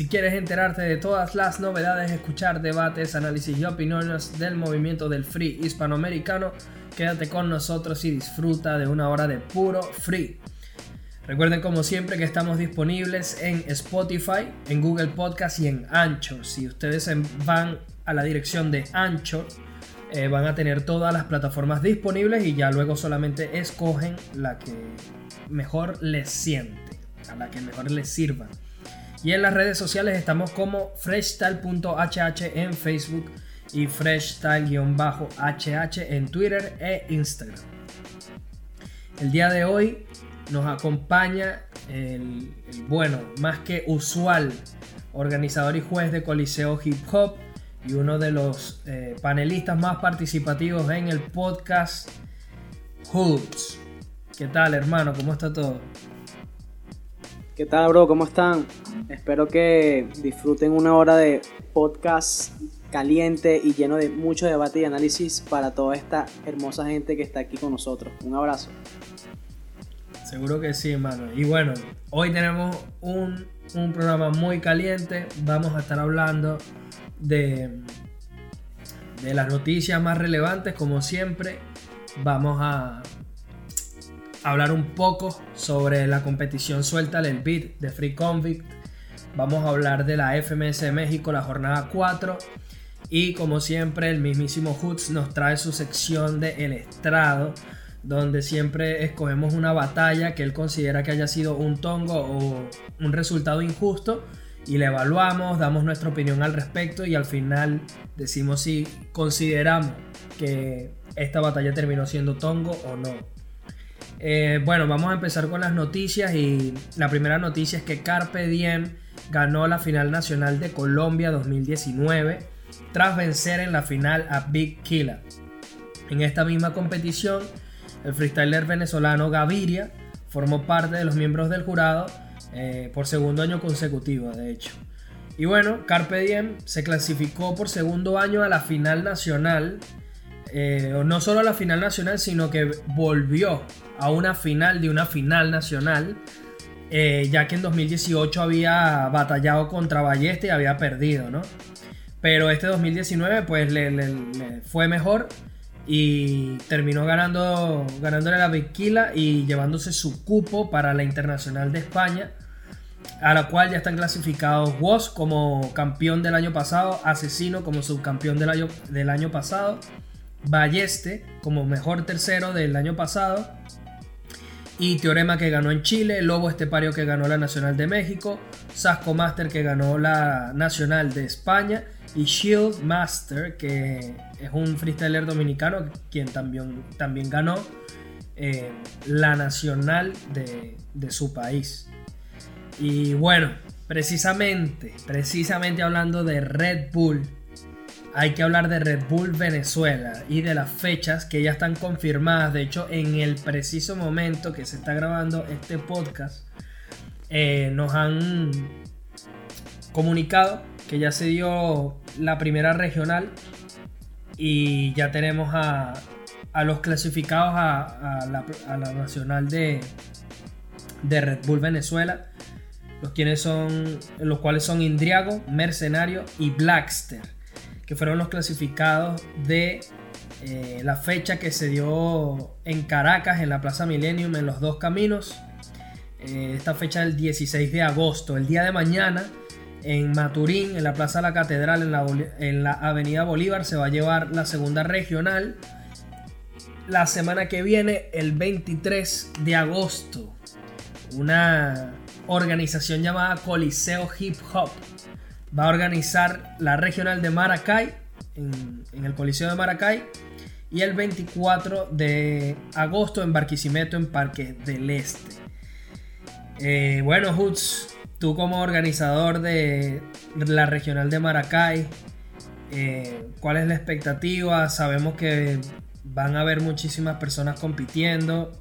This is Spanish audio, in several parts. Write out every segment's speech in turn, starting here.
Si quieres enterarte de todas las novedades, escuchar debates, análisis y opiniones del movimiento del free hispanoamericano, quédate con nosotros y disfruta de una hora de puro free. Recuerden como siempre que estamos disponibles en Spotify, en Google Podcast y en Anchor. Si ustedes van a la dirección de Anchor, eh, van a tener todas las plataformas disponibles y ya luego solamente escogen la que mejor les siente, a la que mejor les sirva. Y en las redes sociales estamos como freshstyle.hh en Facebook y freshstyle-hh en Twitter e Instagram. El día de hoy nos acompaña el, bueno, más que usual, organizador y juez de Coliseo Hip Hop y uno de los eh, panelistas más participativos en el podcast Hoods. ¿Qué tal, hermano? ¿Cómo está todo? ¿Qué tal, bro? ¿Cómo están? Espero que disfruten una hora de podcast caliente y lleno de mucho debate y análisis para toda esta hermosa gente que está aquí con nosotros. Un abrazo. Seguro que sí, hermano. Y bueno, hoy tenemos un, un programa muy caliente. Vamos a estar hablando de, de las noticias más relevantes, como siempre. Vamos a, hablar un poco sobre la competición Suelta el Beat de Free Convict. Vamos a hablar de la FMS de México, la jornada 4. Y como siempre, el mismísimo Hoots nos trae su sección de El Estrado, donde siempre escogemos una batalla que él considera que haya sido un tongo o un resultado injusto y la evaluamos, damos nuestra opinión al respecto y al final decimos si consideramos que esta batalla terminó siendo tongo o no. Eh, bueno, vamos a empezar con las noticias y la primera noticia es que Carpe Diem ganó la final nacional de Colombia 2019 tras vencer en la final a Big Killa. En esta misma competición, el freestyler venezolano Gaviria formó parte de los miembros del jurado eh, por segundo año consecutivo, de hecho. Y bueno, Carpe Diem se clasificó por segundo año a la final nacional eh, no solo a la final nacional, sino que volvió a una final de una final nacional, eh, ya que en 2018 había batallado contra Balleste y había perdido, ¿no? Pero este 2019 pues le, fue mejor y terminó ganando, ganándole la Bequila y llevándose su cupo para la Internacional de España, a la cual ya están clasificados Woz como campeón del año pasado, Asesino como subcampeón del año, del año pasado Balleste como mejor tercero del año pasado. Y Teorema que ganó en Chile, Lobo Estepario que ganó la Nacional de México, Sasco Master que ganó la Nacional de España y Shield Master que es un freestyler dominicano quien también, también ganó eh, la Nacional de, de su país. Y bueno, precisamente, precisamente hablando de Red Bull, hay que hablar de Red Bull Venezuela y de las fechas que ya están confirmadas. De hecho, en el preciso momento que se está grabando este podcast, eh, nos han comunicado que ya se dio la primera regional y ya tenemos a, los clasificados a, la, nacional de, de Red Bull Venezuela. Los, quienes son, los cuales son Indriago, Mercenario y Blackster que fueron los clasificados de eh, la fecha que se dio en Caracas, en la Plaza Millennium, en los dos caminos. Eh, esta fecha del 16 de agosto, el día de mañana, en Maturín, en la Plaza de la Catedral, en la, en la Avenida Bolívar, se va a llevar la segunda regional. La semana que viene, el 23 de agosto, una organización llamada Coliseo Hip Hop va a organizar la regional de Maracay en, el Coliseo de Maracay y el 24 de agosto en Barquisimeto en Parque del Este. Eh, bueno, Hoods, tú como organizador de la regional de Maracay, eh, ¿cuál es la expectativa? Sabemos que van a haber muchísimas personas compitiendo,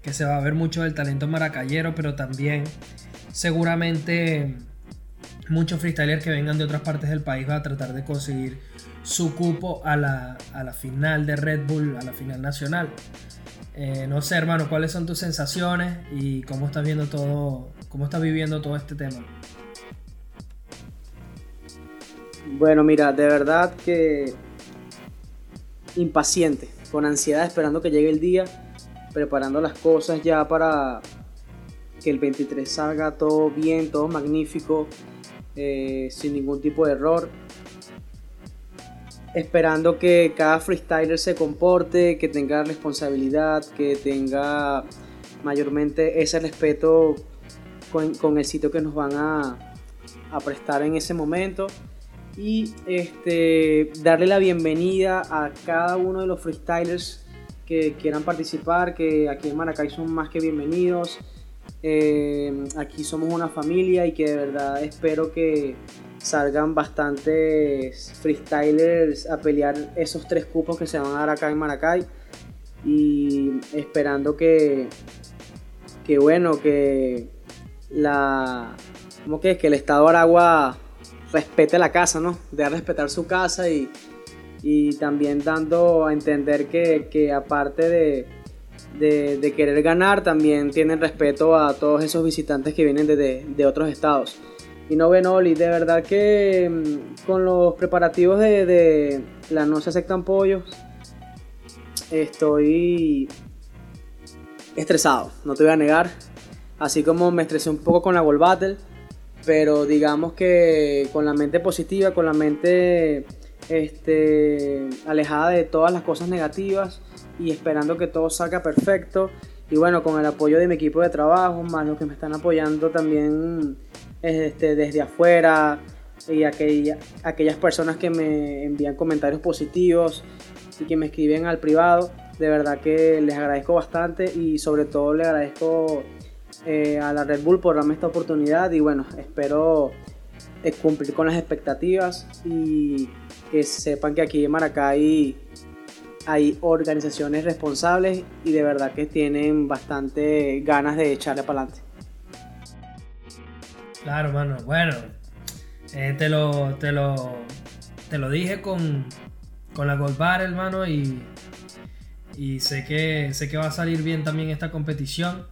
que se va a ver mucho del talento maracayero, pero también seguramente muchos freestylers que vengan de otras partes del país van a tratar de conseguir su cupo a la, a la final de Red Bull, a la final nacional. Eh, no sé, hermano, ¿cuáles son tus sensaciones y cómo estás viendo todo, cómo estás viviendo todo este tema? Bueno, mira, de verdad que impaciente, con ansiedad esperando que llegue el día, preparando las cosas ya para que el 23 salga todo bien, todo magnífico, eh, sin ningún tipo de error. Esperando que cada freestyler se comporte, que tenga responsabilidad, que tenga mayormente ese respeto con, el sitio que nos van a, prestar en ese momento y este, darle la bienvenida a cada uno de los freestylers que quieran participar, que aquí en Maracay son más que bienvenidos. Eh, aquí somos una familia y que de verdad espero que salgan bastantes freestylers a pelear esos tres cupos que se van a dar acá en Maracay y esperando que, que bueno, que la, ¿cómo que? Que el Estado Aragua respete la casa, ¿no? De respetar su casa y, también dando a entender que, aparte de, de, querer ganar, también tienen respeto a todos esos visitantes que vienen de, de otros estados. Y no ven Oli, de verdad que mm, con los preparativos de, la No se aceptan pollos, estoy estresado, no te voy a negar. Así como me estresé un poco con la Gold Battle pero digamos que con la mente positiva, con la mente este, alejada de todas las cosas negativas y esperando que todo salga perfecto. Y bueno, con el apoyo de mi equipo de trabajo, más los que me están apoyando también este, desde afuera y aquellas personas que me envían comentarios positivos y que me escriben al privado, de verdad que les agradezco bastante y sobre todo le agradezco eh, a la Red Bull por darme esta oportunidad y bueno, espero eh, cumplir con las expectativas y que sepan que aquí en Maracay hay organizaciones responsables y de verdad que tienen bastante ganas de echarle para adelante. Claro, mano. Bueno, eh, te, lo, te, lo, te lo dije con, con la Gold Bar, hermano, y, y sé, que, sé que va a salir bien también esta competición.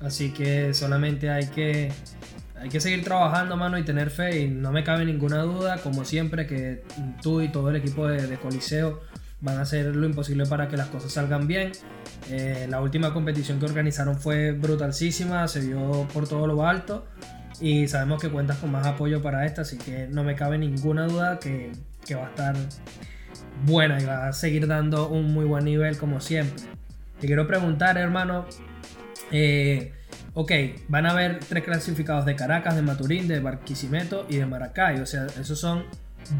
Así que solamente hay que, hay que seguir trabajando, mano, y tener fe. Y no me cabe ninguna duda, como siempre, que tú y todo el equipo de, Coliseo van a hacer lo imposible para que las cosas salgan bien. Eh, la última competición que organizaron fue brutalísima, se vio por todo lo alto y sabemos que cuentas con más apoyo para esta, así que no me cabe ninguna duda que, que va a estar buena y va a seguir dando un muy buen nivel como siempre. Te quiero preguntar, hermano, eh, van a haber tres clasificados de Caracas, de Maturín, de Barquisimeto y de Maracay. O sea, esos son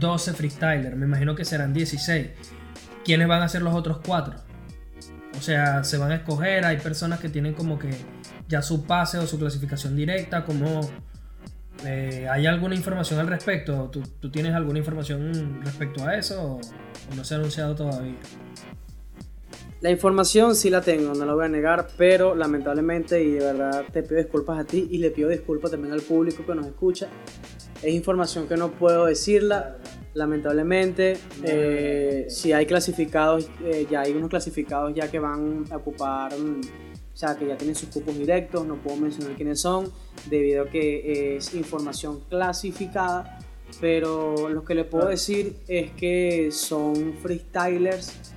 12 freestylers. Me imagino que serán 16. ¿Quiénes van a ser los otros cuatro? O sea, se van a escoger. Hay personas que tienen como que ya su pase o su clasificación directa. Como eh, ¿Hay alguna información al respecto? ¿Tú, tienes alguna información respecto a eso o no se ha anunciado todavía? La información sí la tengo, no la voy a negar, pero lamentablemente y de verdad te pido disculpas a ti y le pido disculpas también al público que nos escucha. Es información que no puedo decirla, lamentablemente. Eh, si hay clasificados, eh, ya hay unos clasificados ya que van a ocupar, mm, o sea, que ya tienen sus cupos directos, no puedo mencionar quiénes son, debido a que es información clasificada. Pero lo que le puedo decir es que son freestylers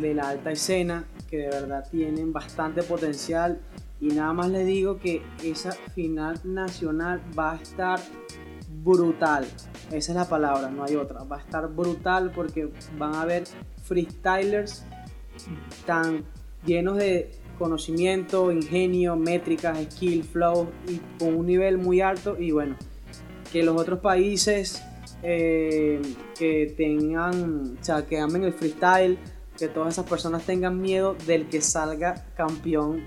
de la alta escena que de verdad tienen bastante potencial y nada más les digo que esa final nacional va a estar brutal. Esa es la palabra, no hay otra. Va a estar brutal porque van a haber freestylers tan llenos de conocimiento, ingenio, métricas, skill, flow y con un nivel muy alto y bueno, que los otros países eh, que tengan, o sea, que amen el freestyle, que todas esas personas tengan miedo del que salga campeón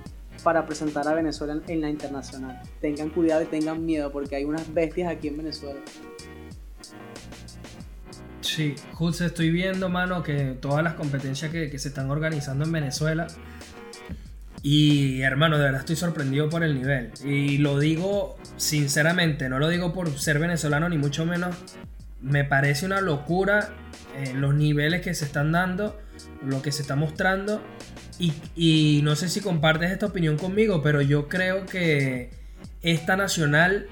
para presentar a Venezuela en la internacional. Tengan cuidado y tengan miedo porque hay unas bestias aquí en Venezuela. Sí, justo estoy viendo, mano, que todas las competencias que, se están organizando en Venezuela Y hermano, de verdad estoy sorprendido por el nivel. Y lo digo sinceramente, no lo digo por ser venezolano ni mucho menos. Me parece una locura eh, los niveles que se están dando, lo que se está mostrando. Y, no sé si compartes esta opinión conmigo, pero yo creo que esta nacional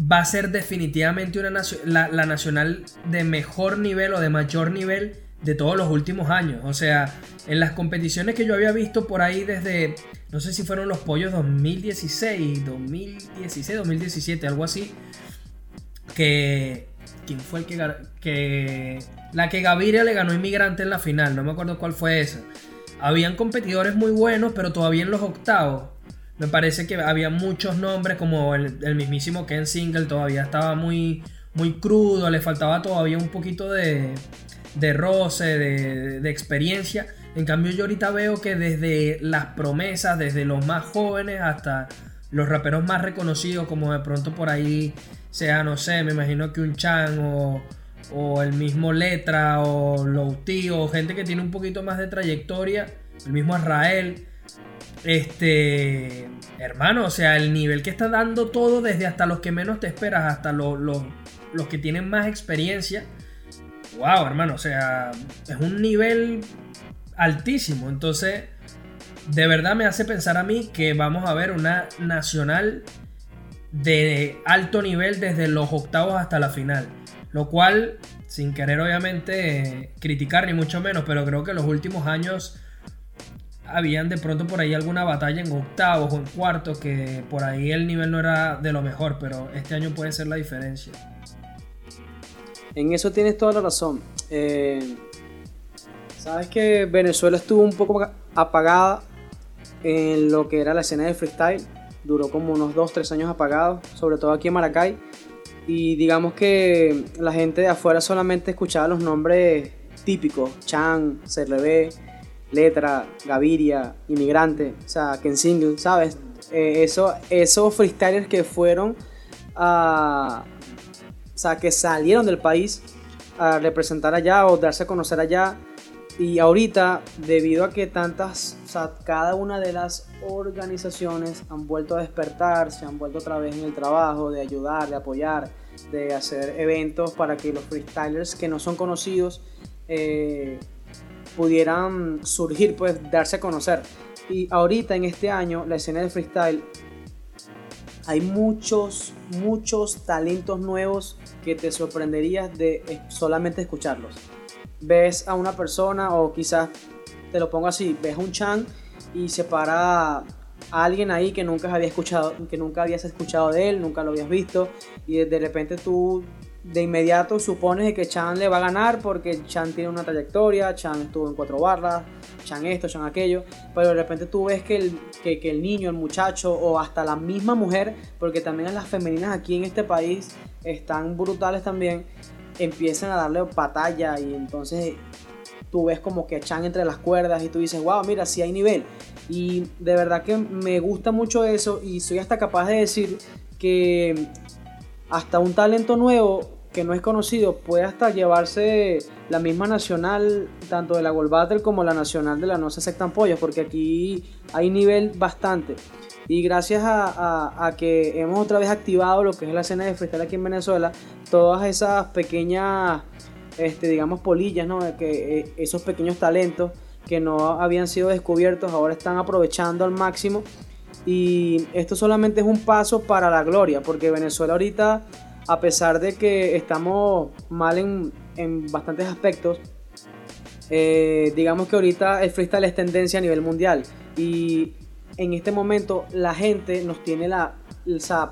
va a ser definitivamente una la, la, nacional de mejor nivel o de mayor nivel de todos los últimos años. O sea, en las competiciones que yo había visto por ahí desde, no sé si fueron los pollos 2016, 2016, 2017, algo así, que... ¿Quién fue el que, que... La que Gaviria le ganó Inmigrante en la final, no me acuerdo cuál fue esa. Habían competidores muy buenos, pero todavía en los octavos me parece que había muchos nombres, como el, mismísimo Ken Single, todavía estaba muy, muy crudo, le faltaba todavía un poquito de, de roce, de, de, experiencia. En cambio, yo ahorita veo que desde las promesas, desde los más jóvenes hasta los raperos más reconocidos, como de pronto por ahí sea, no sé, me imagino que un Chan o, o el mismo Letra o Louti o gente que tiene un poquito más de trayectoria, el mismo Israel este, hermano, o sea, el nivel que está dando todo, desde hasta los que menos te esperas, hasta los, los, que tienen más experiencia. Wow, hermano, o sea, es un nivel altísimo. Entonces, de verdad me hace pensar a mí que vamos a ver una nacional de alto nivel desde los octavos hasta la final. Lo cual, sin querer obviamente criticar ni mucho menos, pero creo que los últimos años habían de pronto por ahí alguna batalla en octavos o en cuartos que por ahí el nivel no era de lo mejor, pero este año puede ser la diferencia. En eso tienes toda la razón. Eh, Sabes que Venezuela estuvo un poco apagada en lo que era la escena de freestyle. Duró como unos 2-3 años apagado, sobre todo aquí en Maracay. Y digamos que la gente de afuera solamente escuchaba los nombres típicos, Chan, CRB, Letra, Gaviria, Inmigrante, o sea, Ken Single, ¿sabes? Eh, eso, esos freestylers que fueron a. O sea, que salieron del país a representar allá o darse a conocer allá. Y ahorita, debido a que tantas, cada una de las organizaciones han vuelto a despertar, se han vuelto otra vez en el trabajo de ayudar, de apoyar, de hacer eventos para que los freestylers que no son conocidos eh, pudieran surgir, pues darse a conocer. Y ahorita en este año, la escena del freestyle, hay muchos, muchos talentos nuevos que te sorprenderías de solamente escucharlos. Ves a una persona o quizás te lo pongo así, ves un chan y se para a alguien ahí que nunca había escuchado, que nunca habías escuchado de él, nunca lo habías visto y de repente tú de inmediato supones que Chan le va a ganar porque Chan tiene una trayectoria, Chan estuvo en cuatro barras, Chan esto, Chan aquello, pero de repente tú ves que el, que, el niño, el muchacho o hasta la misma mujer, porque también las femeninas aquí en este país están brutales también, empiezan a darle batalla y entonces tú ves como que Chan entre las cuerdas y tú dices, wow, mira, sí hay nivel. Y de verdad que me gusta mucho eso y soy hasta capaz de decir que hasta un talento nuevo que no es conocido puede hasta llevarse la misma nacional, tanto de la Gold Battle como la nacional de la No se aceptan pollos, porque aquí hay nivel bastante. Y gracias a, que hemos otra vez activado lo que es la escena de freestyle aquí en Venezuela, todas esas pequeñas, este, digamos, polillas, ¿no? que eh, esos pequeños talentos que no habían sido descubiertos ahora están aprovechando al máximo. Y esto solamente es un paso para la gloria, porque Venezuela ahorita a pesar de que estamos mal en, en bastantes aspectos, eh, digamos que ahorita el freestyle es tendencia a nivel mundial y en este momento la gente nos tiene la,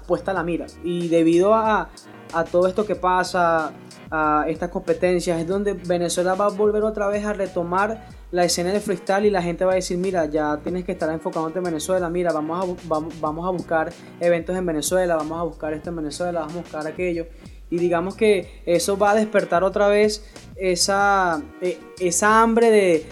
puesta la mira y debido a, a todo esto que pasa, a estas competencias, es donde Venezuela va a volver otra vez a retomar la escena de freestyle y la gente va a decir, mira, ya tienes que estar enfocado en Venezuela, mira, vamos a, vamos, a buscar eventos en Venezuela, vamos a buscar esto en Venezuela, vamos a buscar aquello. Y digamos que eso va a despertar otra vez esa, e, esa hambre de,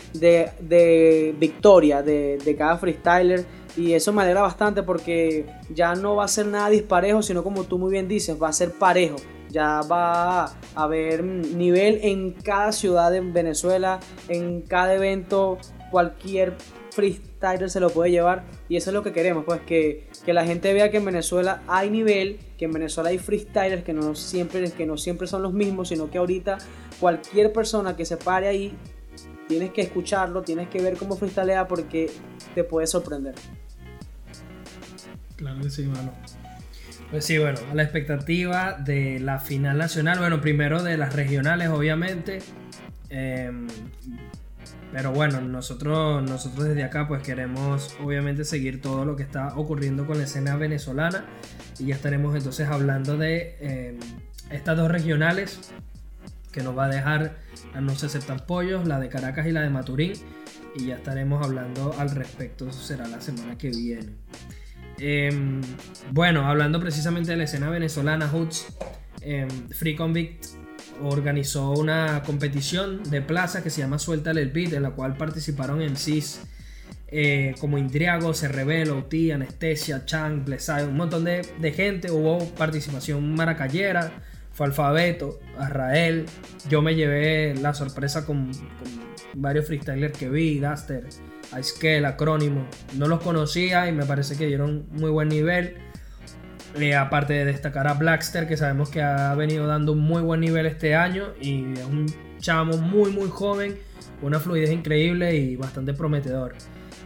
de, victoria de, de cada freestyler. Y eso me alegra bastante porque ya no va a ser nada disparejo, sino como tú muy bien dices, va a ser parejo ya va a haber nivel en cada ciudad en Venezuela, en cada evento, cualquier freestyler se lo puede llevar y eso es lo que queremos, pues que, que la gente vea que en Venezuela hay nivel, que en Venezuela hay freestylers que no siempre, que no siempre son los mismos, sino que ahorita cualquier persona que se pare ahí, tienes que escucharlo, tienes que ver cómo freestylea porque te puede sorprender. Claro que sí, mano. Pues sí, bueno, a la expectativa de la final nacional, bueno, primero de las regionales, obviamente. Em, pero bueno, nosotros, nosotros desde acá pues queremos obviamente seguir todo lo que está ocurriendo con la escena venezolana y ya estaremos entonces hablando de em, estas dos regionales que nos va a dejar la No se aceptan pollos, la de Caracas y la de Maturín y ya estaremos hablando al respecto, eso será la semana que viene. Em, bueno, hablando precisamente de la escena venezolana, Hoods, em, Free Convict organizó una competición de plaza que se llama Suelta el Beat, en la cual participaron MCs eh, como Indriago, Se Revelo, OT, Anestesia, Chang, Blesai, un montón de, gente. Hubo participación maracayera, fue Alfabeto, Azrael. Yo me llevé la sorpresa con, varios freestylers que vi, Duster a Acrónimo. No los conocía y me parece que dieron muy buen nivel. Eh, aparte de destacar a Blackster, que sabemos que ha venido dando un muy buen nivel este año y es un chamo muy muy joven, una fluidez increíble y bastante prometedor.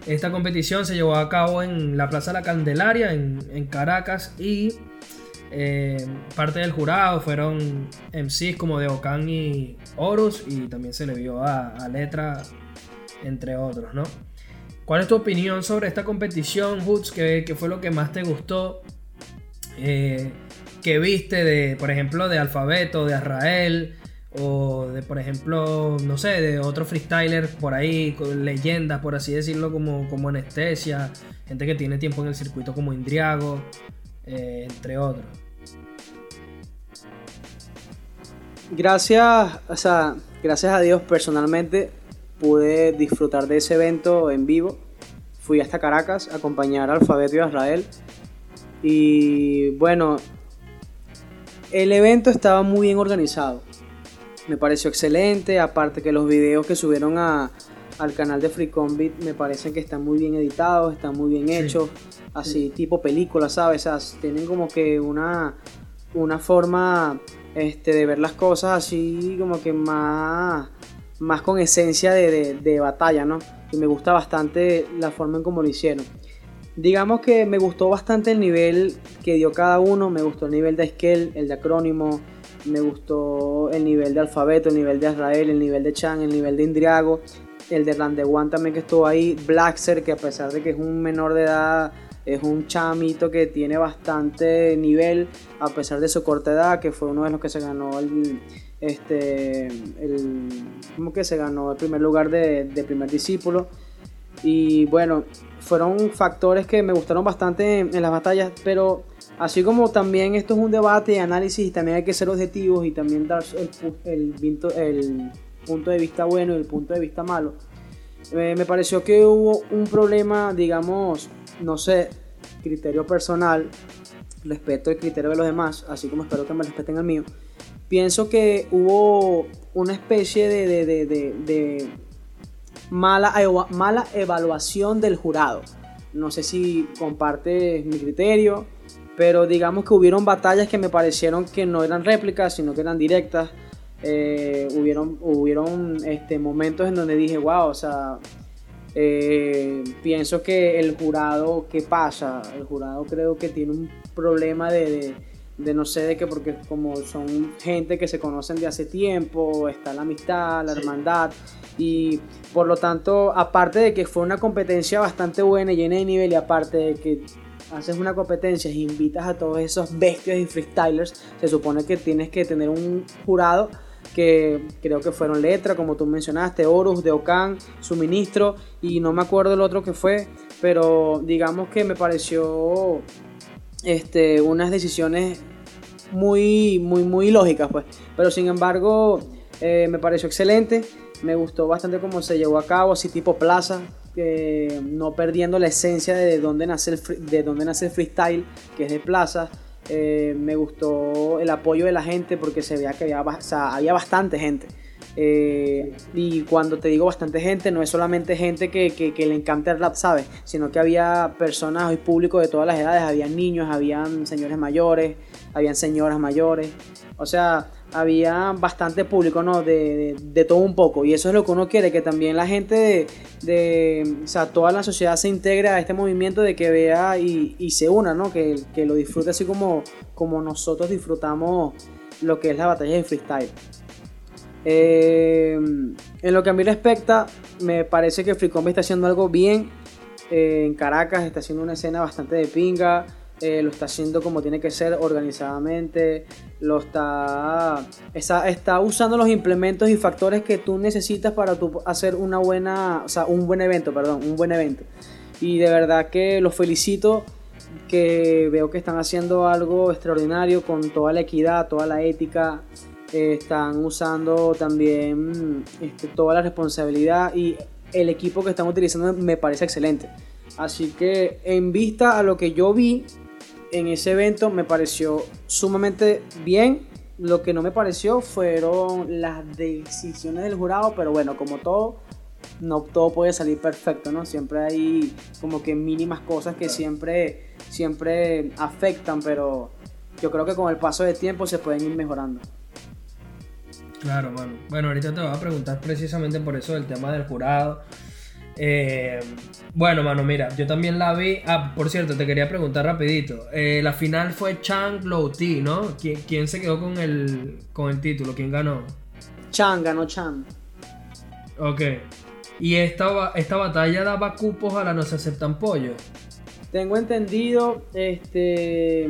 Esta competición se llevó a cabo en la Plaza La Candelaria, en, Caracas, y eh, parte del jurado fueron MCs como de Ocan y Horus, y también se le vio a Letra, entre otros, ¿no? ¿Cuál es tu opinión sobre esta competición, Hoods? ¿Qué, fue lo que más te gustó? Eh, ¿Qué viste de, por ejemplo, de Alfabeto, de Azrael? O de, por ejemplo, no sé, de otro freestyler por ahí, leyendas, por así decirlo, como, como Anestesia, gente que tiene tiempo en el circuito como Indriago, eh, entre otros. Gracias, o sea, gracias a Dios personalmente pude disfrutar de ese evento en vivo. Fui hasta Caracas a acompañar a Alfabeto y a Israel. Y bueno, el evento estaba muy bien organizado. Me pareció excelente, aparte que los videos que subieron a, al canal de Free Beat me parecen que están muy bien editados, están muy bien hechos, así tipo película, ¿sabes? tienen como que una, una forma este, de ver las cosas así como que más más con esencia de, batalla, ¿no? Y me gusta bastante la forma en cómo lo hicieron. Digamos que me gustó bastante el nivel que dio cada uno, me gustó el nivel de Esquel, el de acrónimo, me gustó el nivel de alfabeto, el nivel de Israel, el nivel de Chan, el nivel de Indriago, el de Randewan también que estuvo ahí, Blackser que a pesar de que es un menor de edad, es un chamito que tiene bastante nivel a pesar de su corta edad, que fue uno de los que se ganó el, este, el, como que se ganó el primer lugar de, primer discípulo. Y bueno, fueron factores que me gustaron bastante en, las batallas, pero así como también esto es un debate y análisis y también hay que ser objetivos y también dar el, el, punto de vista bueno y el punto de vista malo, eh, me pareció que hubo un problema, digamos, no sé, criterio personal, respeto el criterio de los demás, así como espero que me respeten el mío pienso que hubo una especie de, mala, mala evaluación del jurado. No sé si compartes mi criterio, pero digamos que hubieron batallas que me parecieron que no eran réplicas, sino que eran directas. Eh, hubieron hubieron este, momentos en donde dije, wow, o sea, eh, pienso que el jurado, ¿qué pasa? El jurado creo que tiene un problema de de no sé de qué, porque como son gente que se conocen de hace tiempo, está la amistad, la hermandad, y por lo tanto, aparte de que fue una competencia bastante buena y llena de nivel, y aparte de que haces una competencia e invitas a todos esos bestias y freestylers, se supone que tienes que tener un jurado que creo que fueron Letra, como tú mencionaste, Horus, de Ocan, Suministro, y no me acuerdo el otro que fue, pero digamos que me pareció este, unas decisiones muy, muy, muy lógicas, pues. Pero sin embargo, eh, me pareció excelente. Me gustó bastante cómo se llevó a cabo, así tipo plaza, no perdiendo la esencia de dónde nace el, de dónde nace el freestyle, que es de plaza. Eh, me gustó el apoyo de la gente porque se veía que había, había bastante gente. Eh, y cuando te digo bastante gente, no es solamente gente que, le encanta el rap, ¿sabes? Sino que había personas y público de todas las edades, habían niños, habían señores mayores, habían señoras mayores. O sea, había bastante público, ¿no? De, de, todo un poco. Y eso es lo que uno quiere, que también la gente de, de, o sea, toda la sociedad se integre a este movimiento de que vea y, y se una, ¿no? Que, que, lo disfrute así como, como nosotros disfrutamos lo que es la batalla de freestyle. Eh, en lo que a mí respecta, me parece que Fricombe está haciendo algo bien. Eh, en Caracas está haciendo una escena bastante de pinga. Eh, lo está haciendo como tiene que ser, organizadamente, lo está, está, está, usando los implementos y factores que tú necesitas para tú hacer una buena, o sea, un buen evento, perdón, un buen evento. Y de verdad que los felicito, que veo que están haciendo algo extraordinario con toda la equidad, toda la ética, eh, están usando también este, toda la responsabilidad y el equipo que están utilizando me parece excelente. Así que en vista a lo que yo vi, en ese evento me pareció sumamente bien. Lo que no me pareció fueron las decisiones del jurado, pero bueno, como todo, no todo puede salir perfecto, ¿no? Siempre hay como que mínimas cosas que siempre, siempre afectan, pero yo creo que con el paso del tiempo se pueden ir mejorando. Claro, mano. Bueno, ahorita te voy a preguntar precisamente por eso del tema del jurado. Eh, bueno, mano, mira, yo también la vi. Ah, por cierto, te quería preguntar rapidito. Eh, la final fue Chang Low T, ¿no? ¿Quién, se quedó con el, con el título? ¿Quién ganó? Chang ganó Chang. Ok. ¿Y esta, esta batalla daba cupos a la No se aceptan pollo? Tengo entendido este,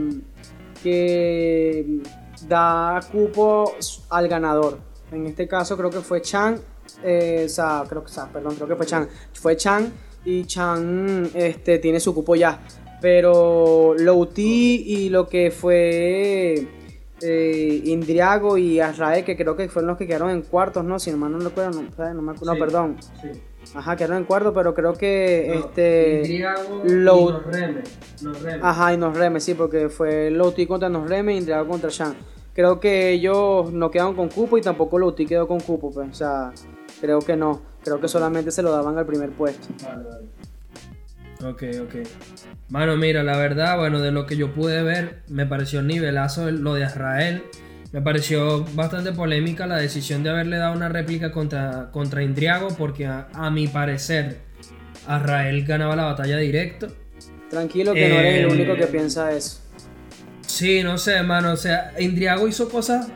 que da cupos al ganador. En este caso creo que fue Chang eh, o sea, creo que, perdón, creo que fue Chan. Fue Chan y Chan este, tiene su cupo ya. Pero Louti y lo que fue eh, Indriago y Azrael, que creo que fueron los que quedaron en cuartos, ¿no? Si no no recuerdo, no, no me acuerdo, no, perdón. Sí. Ajá, quedaron en cuartos, pero creo que este. Indriago y Nosreme. Ajá, y Nosreme, sí, porque fue Louti contra Nosreme y Indriago contra Chan. Creo que ellos no quedaron con cupo y tampoco Louti quedó con cupo, pues. O sea, Creo que no. Creo que solamente se lo daban al primer puesto. Vale, vale. Ok, ok. Mano, mira, la verdad, bueno, de lo que yo pude ver, me pareció nivelazo lo de Israel. Me pareció bastante polémica la decisión de haberle dado una réplica contra, contra Indriago, porque a, mi parecer, Israel ganaba la batalla directo. Tranquilo, que no eres el único que eh, piensa eso. Sí, no sé, mano. O sea, Indriago hizo cosas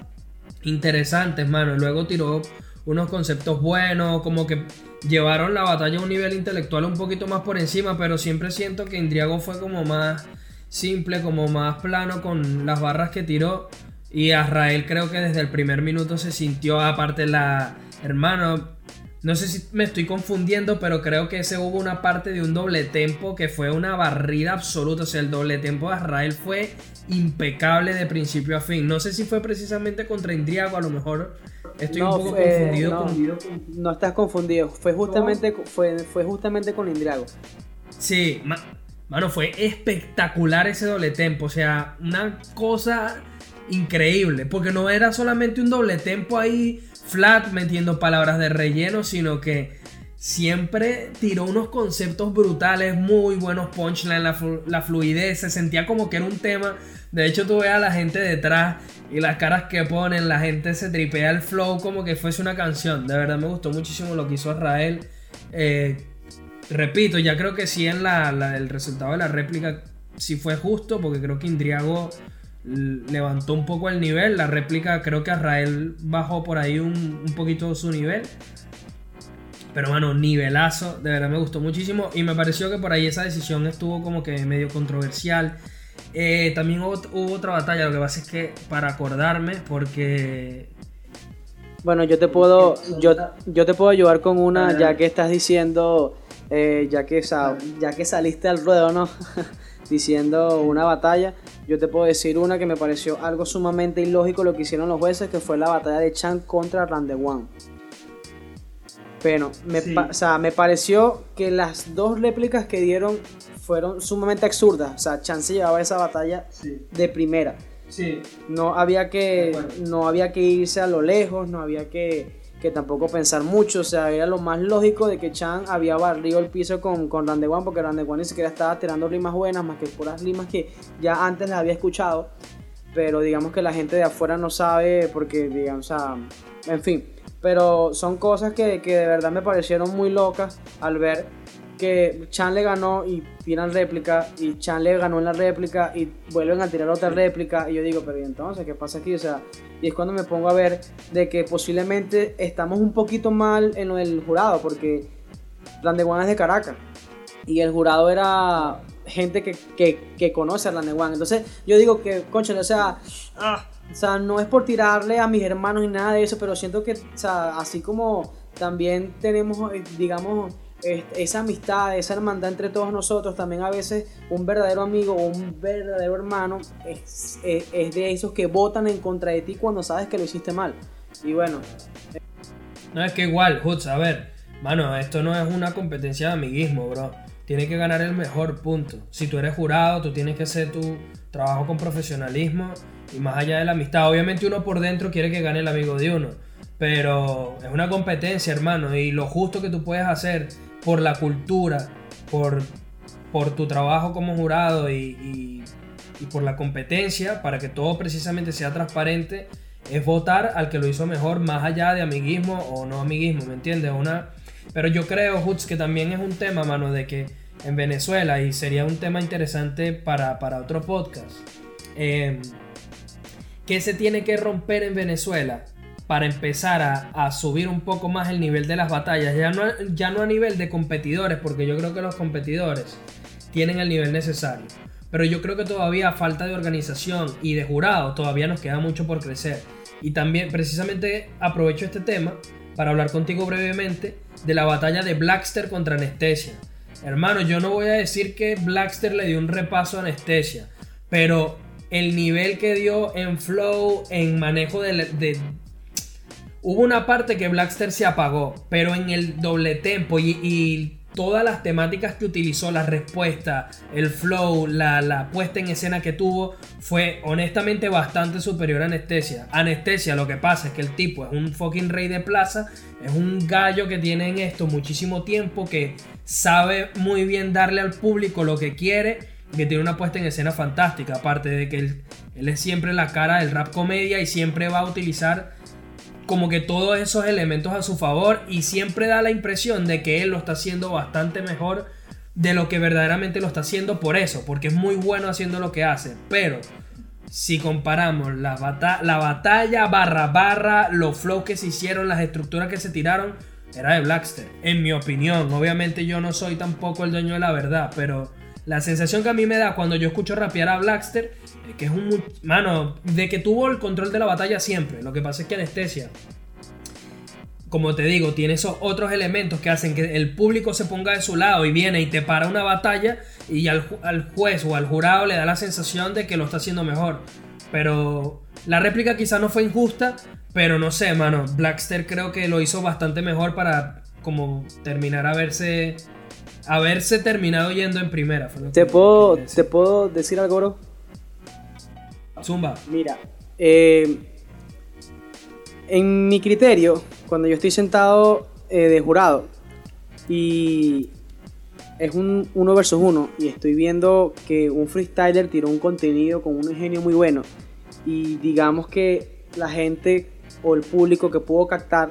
interesantes, mano. Luego tiró unos conceptos buenos, como que llevaron la batalla a un nivel intelectual un poquito más por encima, pero siempre siento que Indriago fue como más simple, como más plano con las barras que tiró. Y Azrael creo que desde el primer minuto se sintió, aparte la... Hermano, no sé si me estoy confundiendo, pero creo que ese hubo una parte de un doble tempo que fue una barrida absoluta. O sea, el doble tempo de Azrael fue impecable de principio a fin. No sé si fue precisamente contra Indriago, a lo mejor Estoy un poco confundido, con... no, estás confundido. Fue justamente, fue, fue justamente con Indriago. Sí, mano, fue espectacular ese doble tempo. O sea, una cosa increíble. Porque no era solamente un doble tempo ahí flat metiendo palabras de relleno, sino que siempre tiró unos conceptos brutales, muy buenos punchlines, la, la fluidez. Se sentía como que era un tema de hecho, tú ves a la gente detrás y las caras que ponen, la gente se tripea el flow como que fuese una canción. De verdad me gustó muchísimo lo que hizo Israel. Eh, repito, ya creo que sí en la, el resultado de la réplica sí fue justo, porque creo que Indriago levantó un poco el nivel. La réplica creo que Israel bajó por ahí un, un poquito su nivel. Pero bueno, nivelazo, de verdad me gustó muchísimo y me pareció que por ahí esa decisión estuvo como que medio controversial. Eh, también hubo, otra batalla, lo que pasa es que para acordarme, porque... Bueno, yo te puedo, yo, yo te puedo ayudar con una, ya que estás diciendo, eh, ya, que, ya que saliste al ruedo, ¿no? diciendo una batalla, yo te puedo decir una que me pareció algo sumamente ilógico lo que hicieron los jueces, que fue la batalla de Chan contra One Pero me, me pareció que las dos réplicas que dieron fueron sumamente absurdas. O sea, Chance llevaba esa batalla de primera. Sí. No había que no había que irse a lo lejos, no había que, que tampoco pensar mucho, o sea, era lo más lógico de que Chan había barrido el piso con, con Randewan, porque Randewan ni siquiera estaba tirando rimas buenas, más que puras rimas que ya antes las había escuchado, pero digamos que la gente de afuera no sabe, porque, digamos, o sea, en fin, pero son cosas que, que de verdad me parecieron muy locas al ver que Chan le ganó y tiran réplica y Chan le ganó en la réplica y vuelven a tirar otra réplica y yo digo, pero ¿y entonces qué pasa aquí? O sea, y es cuando me pongo a ver de que posiblemente estamos un poquito mal en lo del jurado porque Randewan es de Caracas y el jurado era gente que, que, que conoce a Randewan. Entonces yo digo que, concha, o sea, ah, o sea, no es por tirarle a mis hermanos ni nada de eso, pero siento que, o sea, así como también tenemos, eh, digamos, esa amistad, esa hermandad entre todos nosotros, también a veces un verdadero amigo o un verdadero hermano es, de esos que votan en contra de ti cuando sabes que lo hiciste mal. Y bueno. No, es que igual, Hutz, a ver, mano, esto no es una competencia de amiguismo, bro. Tiene que ganar el mejor punto. Si tú eres jurado, tú tienes que hacer tu trabajo con profesionalismo y más allá de la amistad. Obviamente uno por dentro quiere que gane el amigo de uno. Pero es una competencia, hermano, y lo justo que tú puedes hacer por la cultura, por, por tu trabajo como jurado y, por la competencia, para que todo precisamente sea transparente, es votar al que lo hizo mejor, más allá de amiguismo o no amiguismo, ¿me entiendes? Una... Pero yo creo, Hutz, que también es un tema, mano, de que en Venezuela, y sería un tema interesante para, otro podcast, eh, ¿qué se tiene que romper en Venezuela para empezar a, subir un poco más el nivel de las batallas. Ya no, ya no a nivel de competidores, porque yo creo que los competidores tienen el nivel necesario. Pero yo creo que todavía falta de organización y de jurado, todavía nos queda mucho por crecer. Y también precisamente aprovecho este tema para hablar contigo brevemente de la batalla de Blackster contra Anestesia. Hermano, yo no voy a decir que Blackster le dio un repaso a Anestesia, pero el nivel que dio en flow, en manejo de, Hubo una parte que Blackster se apagó, pero en el doble tempo y, todas las temáticas que utilizó, la respuesta, el flow, la, puesta en escena que tuvo, fue honestamente bastante superior a Anestesia. Anestesia, lo que pasa es que el tipo es un fucking rey de plaza, es un gallo que tiene en esto muchísimo tiempo, que sabe muy bien darle al público lo que quiere, que tiene una puesta en escena fantástica, aparte de que él, él es siempre la cara del rap comedia y siempre va a utilizar como que todos esos elementos a su favor y siempre da la impresión de que él lo está haciendo bastante mejor de lo que verdaderamente lo está haciendo por eso, porque es muy bueno haciendo lo que hace. Pero si comparamos la, la batalla barra barra, los flows que se hicieron, las estructuras que se tiraron, era de Blackster. En mi opinión, obviamente yo no soy tampoco el dueño de la verdad, pero la sensación que a mí me da cuando yo escucho rapear a Blackster es que es un. Mano, de que tuvo el control de la batalla siempre. Lo que pasa es que Anestesia, como te digo, tiene esos otros elementos que hacen que el público se ponga de su lado y viene y te para una batalla y al, juez o al jurado le da la sensación de que lo está haciendo mejor. Pero la réplica quizá no fue injusta, pero no sé, mano. Blackster creo que lo hizo bastante mejor para como terminar a verse haberse terminado yendo en primera. ¿Te, puedo, ¿Te puedo decir algo, bro? Zumba. Mira, eh, en mi criterio, cuando yo estoy sentado eh, de jurado y es un uno versus uno y estoy viendo que un freestyler tiró un contenido con un ingenio muy bueno y digamos que la gente o el público que pudo captar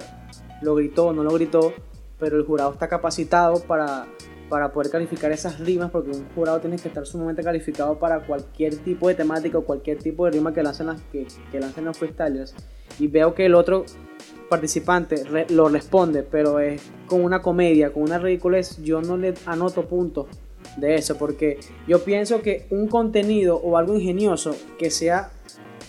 lo gritó o no lo gritó, pero el jurado está capacitado para para poder calificar esas rimas, porque un jurado tiene que estar sumamente calificado para cualquier tipo de temática o cualquier tipo de rima que lancen, las, que, que lancen los freestylers. Y veo que el otro participante lo responde, pero es con una comedia, con una ridiculez, yo no le anoto puntos de eso, porque yo pienso que un contenido o algo ingenioso que sea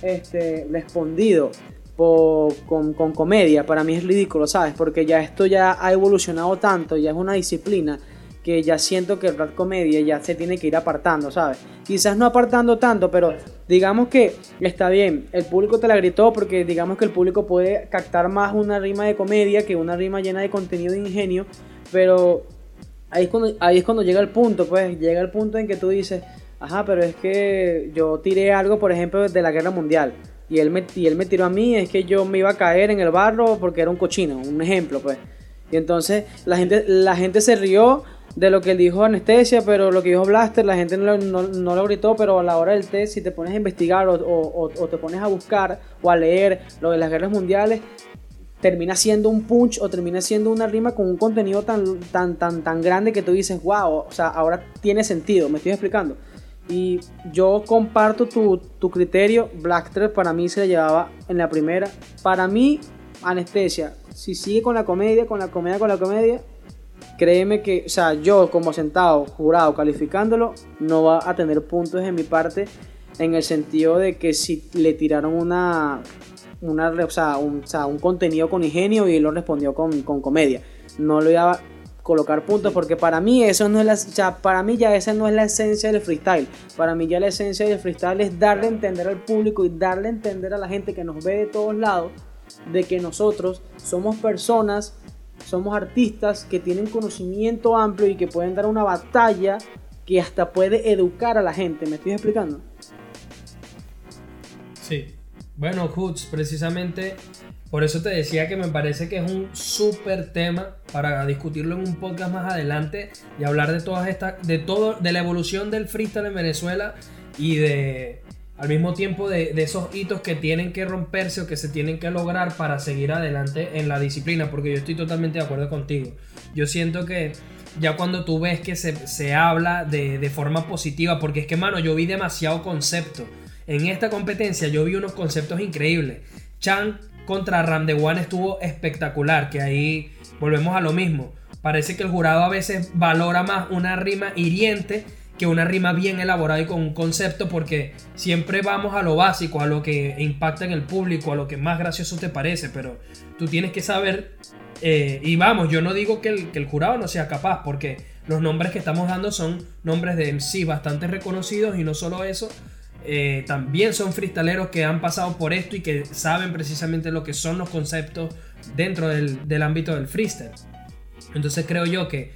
este, respondido con, con, comedia, para mí es ridículo, ¿sabes? Porque ya esto ya ha evolucionado tanto, ya es una disciplina que ya siento que el rap comedia ya se tiene que ir apartando, ¿sabes? Quizás no apartando tanto, pero digamos que está bien, el público te la gritó porque digamos que el público puede captar más una rima de comedia que una rima llena de contenido de ingenio, pero ahí es cuando, ahí es cuando llega el punto, pues llega el punto en que tú dices, ajá, pero es que yo tiré algo, por ejemplo, de la guerra mundial. y él, me, y él me tiró a mí, es que yo me iba a caer en el barro porque era un cochino, un ejemplo, pues. Y entonces la gente, la gente se rió de lo que dijo Anestesia, pero lo que dijo Blaster, la gente no, lo gritó, pero a la hora del test, si te pones a investigar o, te pones a buscar o a leer lo de las guerras mundiales, termina siendo un punch o termina siendo una rima con un contenido tan, tan, tan, tan grande que tú dices, wow, o sea, ahora tiene sentido, me estoy explicando. Y yo comparto tu, tu criterio, Blaster para mí se le llevaba en la primera. Para mí, Anestesia, si sigue con la comedia, con la comedia, con la comedia, créeme que, o sea, yo como sentado, jurado, calificándolo, no va a tener puntos en mi parte en el sentido de que si le tiraron una, una o, sea, un, contenido con ingenio y él lo respondió con, comedia. No le iba a colocar puntos porque para mí eso no es la, o sea, para mí ya esa no es la esencia del freestyle. Para mí ya la esencia del freestyle es darle a entender al público y darle a entender a la gente que nos ve de todos lados de que nosotros somos personas somos artistas que tienen conocimiento amplio y que pueden dar una batalla que hasta puede educar a la gente. ¿Me estoy explicando? Sí. Bueno, Hoots, precisamente por eso te decía que me parece que es un súper tema para discutirlo en un podcast más adelante y hablar de todas estas, de todo, de la evolución del freestyle en Venezuela y de al mismo tiempo de, esos hitos que tienen que romperse o que se tienen que lograr para seguir adelante en la disciplina, porque yo estoy totalmente de acuerdo contigo. Yo siento que ya cuando tú ves que se, habla de, forma positiva, porque es que, mano, yo vi demasiado concepto. En esta competencia yo vi unos conceptos increíbles. Chan contra One estuvo espectacular, que ahí volvemos a lo mismo. Parece que el jurado a veces valora más una rima hiriente que una rima bien elaborada y con un concepto porque siempre vamos a lo básico, a lo que impacta en el público, a lo que más gracioso te parece, pero tú tienes que saber, eh, y vamos, yo no digo que el, jurado no sea capaz, porque los nombres que estamos dando son nombres de MC bastante reconocidos y no solo eso, eh, también son freestaleros que han pasado por esto y que saben precisamente lo que son los conceptos dentro del, del ámbito del freestyle. Entonces creo yo que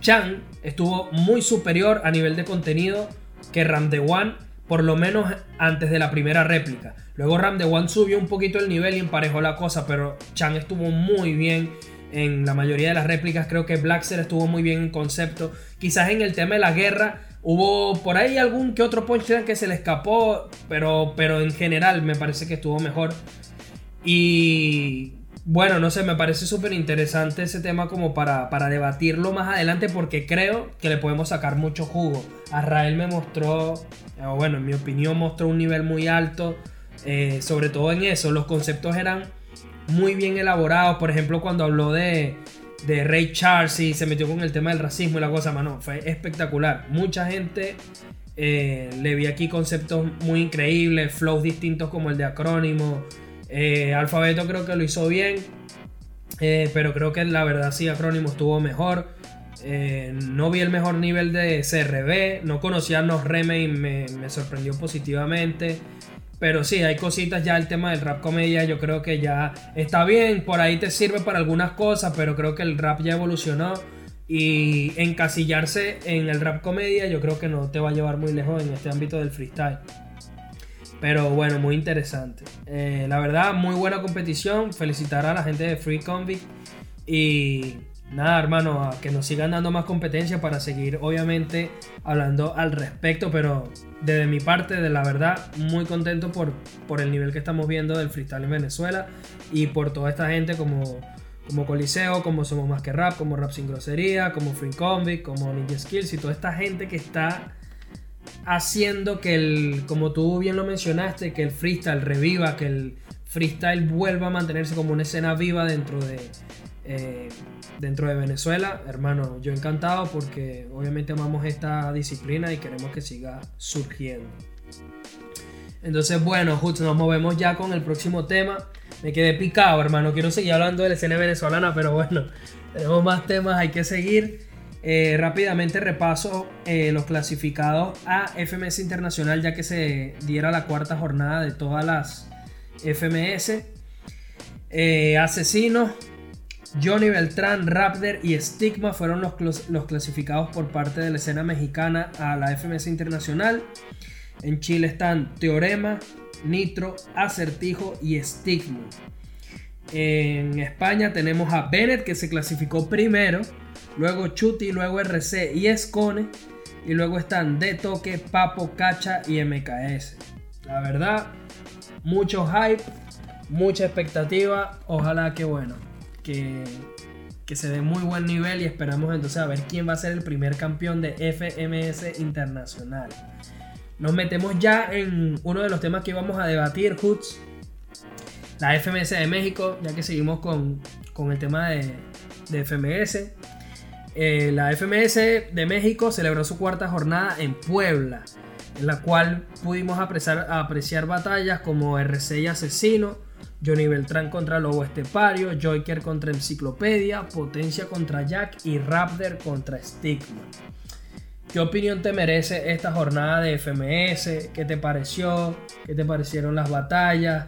Chan estuvo muy superior a nivel de contenido que Ram de One, por lo menos antes de la primera réplica. Luego Ram de One subió un poquito el nivel y emparejó la cosa, pero Chan estuvo muy bien en la mayoría de las réplicas. Creo que Blackser estuvo muy bien en concepto. Quizás en el tema de la guerra hubo por ahí algún que otro punchline que se le escapó, pero, pero en general me parece que estuvo mejor. Y bueno, no sé, me parece súper interesante ese tema como para, para, debatirlo más adelante porque creo que le podemos sacar mucho jugo. Arrael me mostró, bueno, en mi opinión mostró un nivel muy alto, eh, sobre todo en eso, los conceptos eran muy bien elaborados, por ejemplo cuando habló de, de Ray Charles y se metió con el tema del racismo y la cosa, mano, fue espectacular. Mucha gente eh, le vi aquí conceptos muy increíbles, flows distintos como el de acrónimo eh, Alfabeto creo que lo hizo bien, eh, pero creo que la verdad sí, Acrónimo estuvo mejor. Eh, no vi el mejor nivel de CRB, no conocía a Nos Reme y me, sorprendió positivamente. Pero sí, hay cositas ya el tema del rap comedia, yo creo que ya está bien, por ahí te sirve para algunas cosas, pero creo que el rap ya evolucionó y encasillarse en el rap comedia yo creo que no te va a llevar muy lejos en este ámbito del freestyle. Pero bueno, muy interesante. Eh, la verdad, muy buena competición. Felicitar a la gente de Free Convict. Y nada, hermano, a que nos sigan dando más competencia para seguir, obviamente, hablando al respecto. Pero desde mi parte, de la verdad, muy contento por, por el nivel que estamos viendo del freestyle en Venezuela. Y por toda esta gente como, como Coliseo, como Somos Más que Rap, como Rap Sin Grosería, como Free Convict, como Ninja Skills y toda esta gente que está haciendo que el, como tú bien lo mencionaste, que el freestyle reviva, que el freestyle vuelva a mantenerse como una escena viva dentro de, eh, dentro de Venezuela. Hermano, yo encantado porque obviamente amamos esta disciplina y queremos que siga surgiendo. Entonces, bueno, justo nos movemos ya con el próximo tema. Me quedé picado, hermano. Quiero seguir hablando de la escena venezolana, pero bueno, tenemos más temas, hay que seguir. Eh, rápidamente repaso eh, los clasificados a FMS Internacional ya que se diera la cuarta jornada de todas las FMS. Eh, Johnny Beltrán, Raptor y Stigma fueron los, los, clasificados por parte de la escena mexicana a la FMS Internacional. En Chile están Teorema, Nitro, Acertijo y Stigma. En España tenemos a Bennett que se clasificó primero, luego Chuti, luego RC y Escone, y luego están De Toque, Papo, Cacha y MKS. La verdad, mucho hype, mucha expectativa, ojalá que bueno, que, que se dé muy buen nivel y esperamos entonces a ver quién va a ser el primer campeón de FMS Internacional. Nos metemos ya en uno de los temas que íbamos a debatir, Hoots. La FMS de México, ya que seguimos con, el tema de, FMS. Eh, la FMS de México celebró su cuarta jornada en Puebla, en la cual pudimos apreciar, batallas como RC y Asesino, Johnny Beltrán contra Lobo Estepario, Joker contra Enciclopedia, Potencia contra Jack y Raptor contra Stigma. ¿Qué opinión te merece esta jornada de FMS? ¿Qué te pareció? ¿Qué te parecieron las batallas?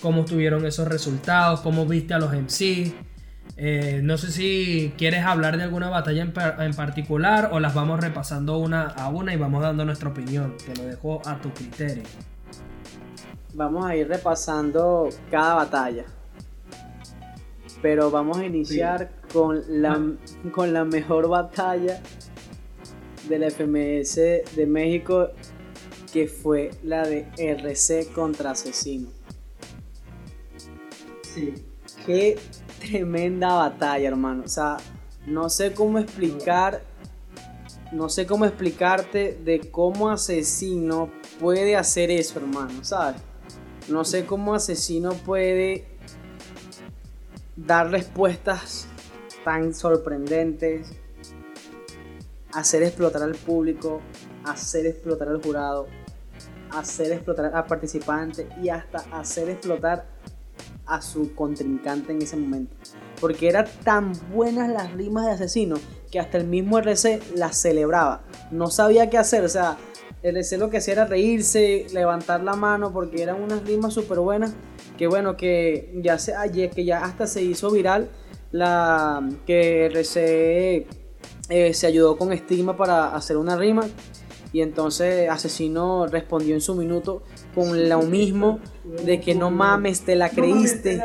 ¿Cómo estuvieron esos resultados? ¿Cómo viste a los MC? Eh, no sé si quieres hablar de alguna batalla en, particular o las vamos repasando una a una y vamos dando nuestra opinión. Te lo dejo a tu criterio. Vamos a ir repasando cada batalla. Pero vamos a iniciar con, la, ah. con la mejor batalla de la FMS de México, que fue la de RC contra Asesino. Sí. Qué tremenda batalla, hermano. O sea, no sé cómo explicar, no sé cómo explicarte de cómo Asesino puede hacer eso, hermano, ¿sabes? No sé cómo Asesino puede dar respuestas tan sorprendentes, hacer explotar al público, hacer explotar al jurado, hacer explotar al participante y hasta hacer explotar a su contrincante en ese momento. Porque eran tan buenas las rimas de asesino que hasta el mismo RC las celebraba. No sabía qué hacer, o sea, RC lo que hacía era reírse, levantar la mano porque eran unas rimas súper buenas. Que bueno, que ya, se, que ya hasta se hizo viral la que RC eh, se ayudó con Estigma para hacer una rima. Y entonces Asesino respondió en su minuto con lo mismo de que no mames, te la creíste.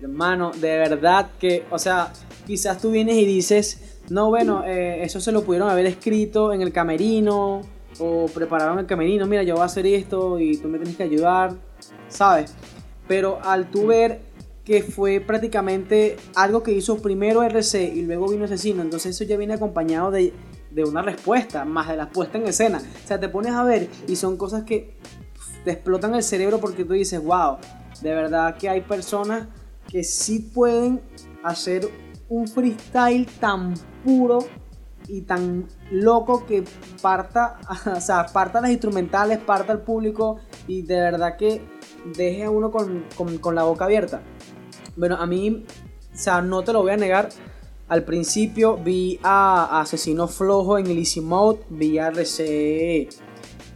hermano, de verdad que, o sea, quizás tú vienes y dices, no, bueno, eh, eso se lo pudieron haber escrito en el camerino o prepararon el camerino, mira, yo voy a hacer esto y tú me tienes que ayudar, ¿sabes? Pero al tú ver que fue prácticamente algo que hizo primero RC y luego vino Asesino. Entonces eso ya viene acompañado de, una respuesta, más de la puesta en escena. O sea, te pones a ver y son cosas que te explotan el cerebro porque tú dices, wow, de verdad que hay personas que sí pueden hacer un freestyle tan puro y tan loco que parta, o sea, parta las instrumentales, parta al público y de verdad que deje a uno con, con la boca abierta. Bueno, a mí, o sea, no te lo voy a negar. Al principio vi a Asesino Flojo en el Easy Mode, vi a RC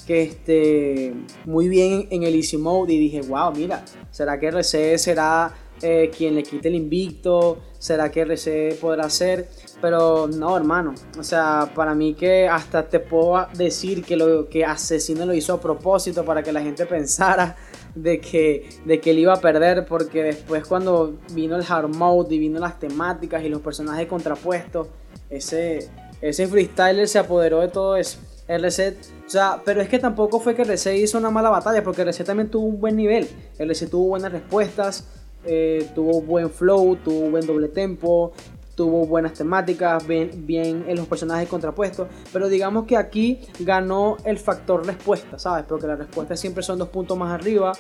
que esté muy bien en el Easy Mode y dije, wow, mira, ¿será que RC será eh, quien le quite el invicto? ¿Será que RC podrá ser? Pero no, hermano. O sea, para mí que hasta te puedo decir que, lo, que Asesino lo hizo a propósito para que la gente pensara de que, de que él iba a perder porque después cuando vino el hard mode y vino las temáticas y los personajes contrapuestos, ese, ese freestyler se apoderó de todo eso. RC, o sea, pero es que tampoco fue que RC hizo una mala batalla porque RC también tuvo un buen nivel. RC tuvo buenas respuestas, eh, tuvo buen flow, tuvo buen doble tempo, tuvo buenas temáticas, bien, bien en los personajes contrapuestos, pero digamos que aquí ganó el factor respuesta, ¿sabes? Porque las respuestas siempre son dos puntos más arriba.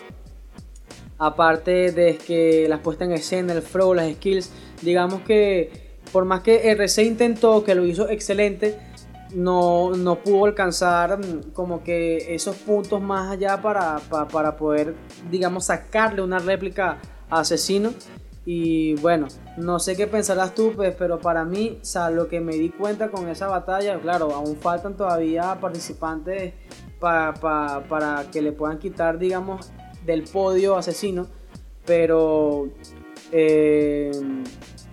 Aparte de que las puestas en escena, el flow, las skills, digamos que por más que RC intentó, que lo hizo excelente, no, no pudo alcanzar mm, como que esos puntos más allá para, para, para poder, digamos, sacarle una réplica a Asesino. Y bueno, no sé qué pensarás tú, pues, pero para mí, o lo que me di cuenta con esa batalla, claro, aún faltan todavía participantes para que le puedan quitar, digamos, del podio asesino, pero eh,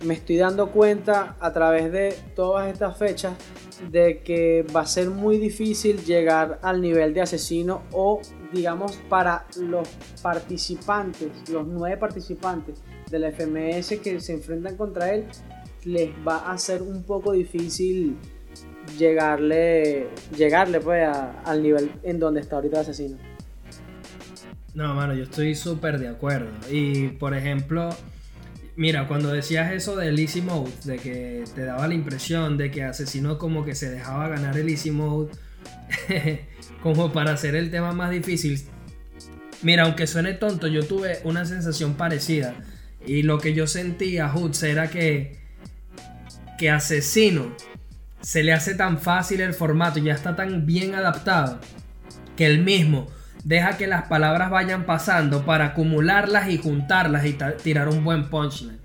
me estoy dando cuenta a través de todas estas fechas de que va a ser muy difícil llegar al nivel de asesino o digamos para los participantes, los nueve participantes de la FMS que se enfrentan contra él, les va a ser un poco difícil llegarle, llegarle pues al nivel en donde está ahorita el asesino. No, mano, yo estoy súper de acuerdo. Y por ejemplo, mira, cuando decías eso del Easy Mode, de que te daba la impresión de que Asesino como que se dejaba ganar el Easy Mode, como para hacer el tema más difícil. Mira, aunque suene tonto, yo tuve una sensación parecida. Y lo que yo sentía, Hoods, era que, que Asesino se le hace tan fácil el formato, ya está tan bien adaptado, que él mismo deja que las palabras vayan pasando para acumularlas y juntarlas y tirar un buen punchline.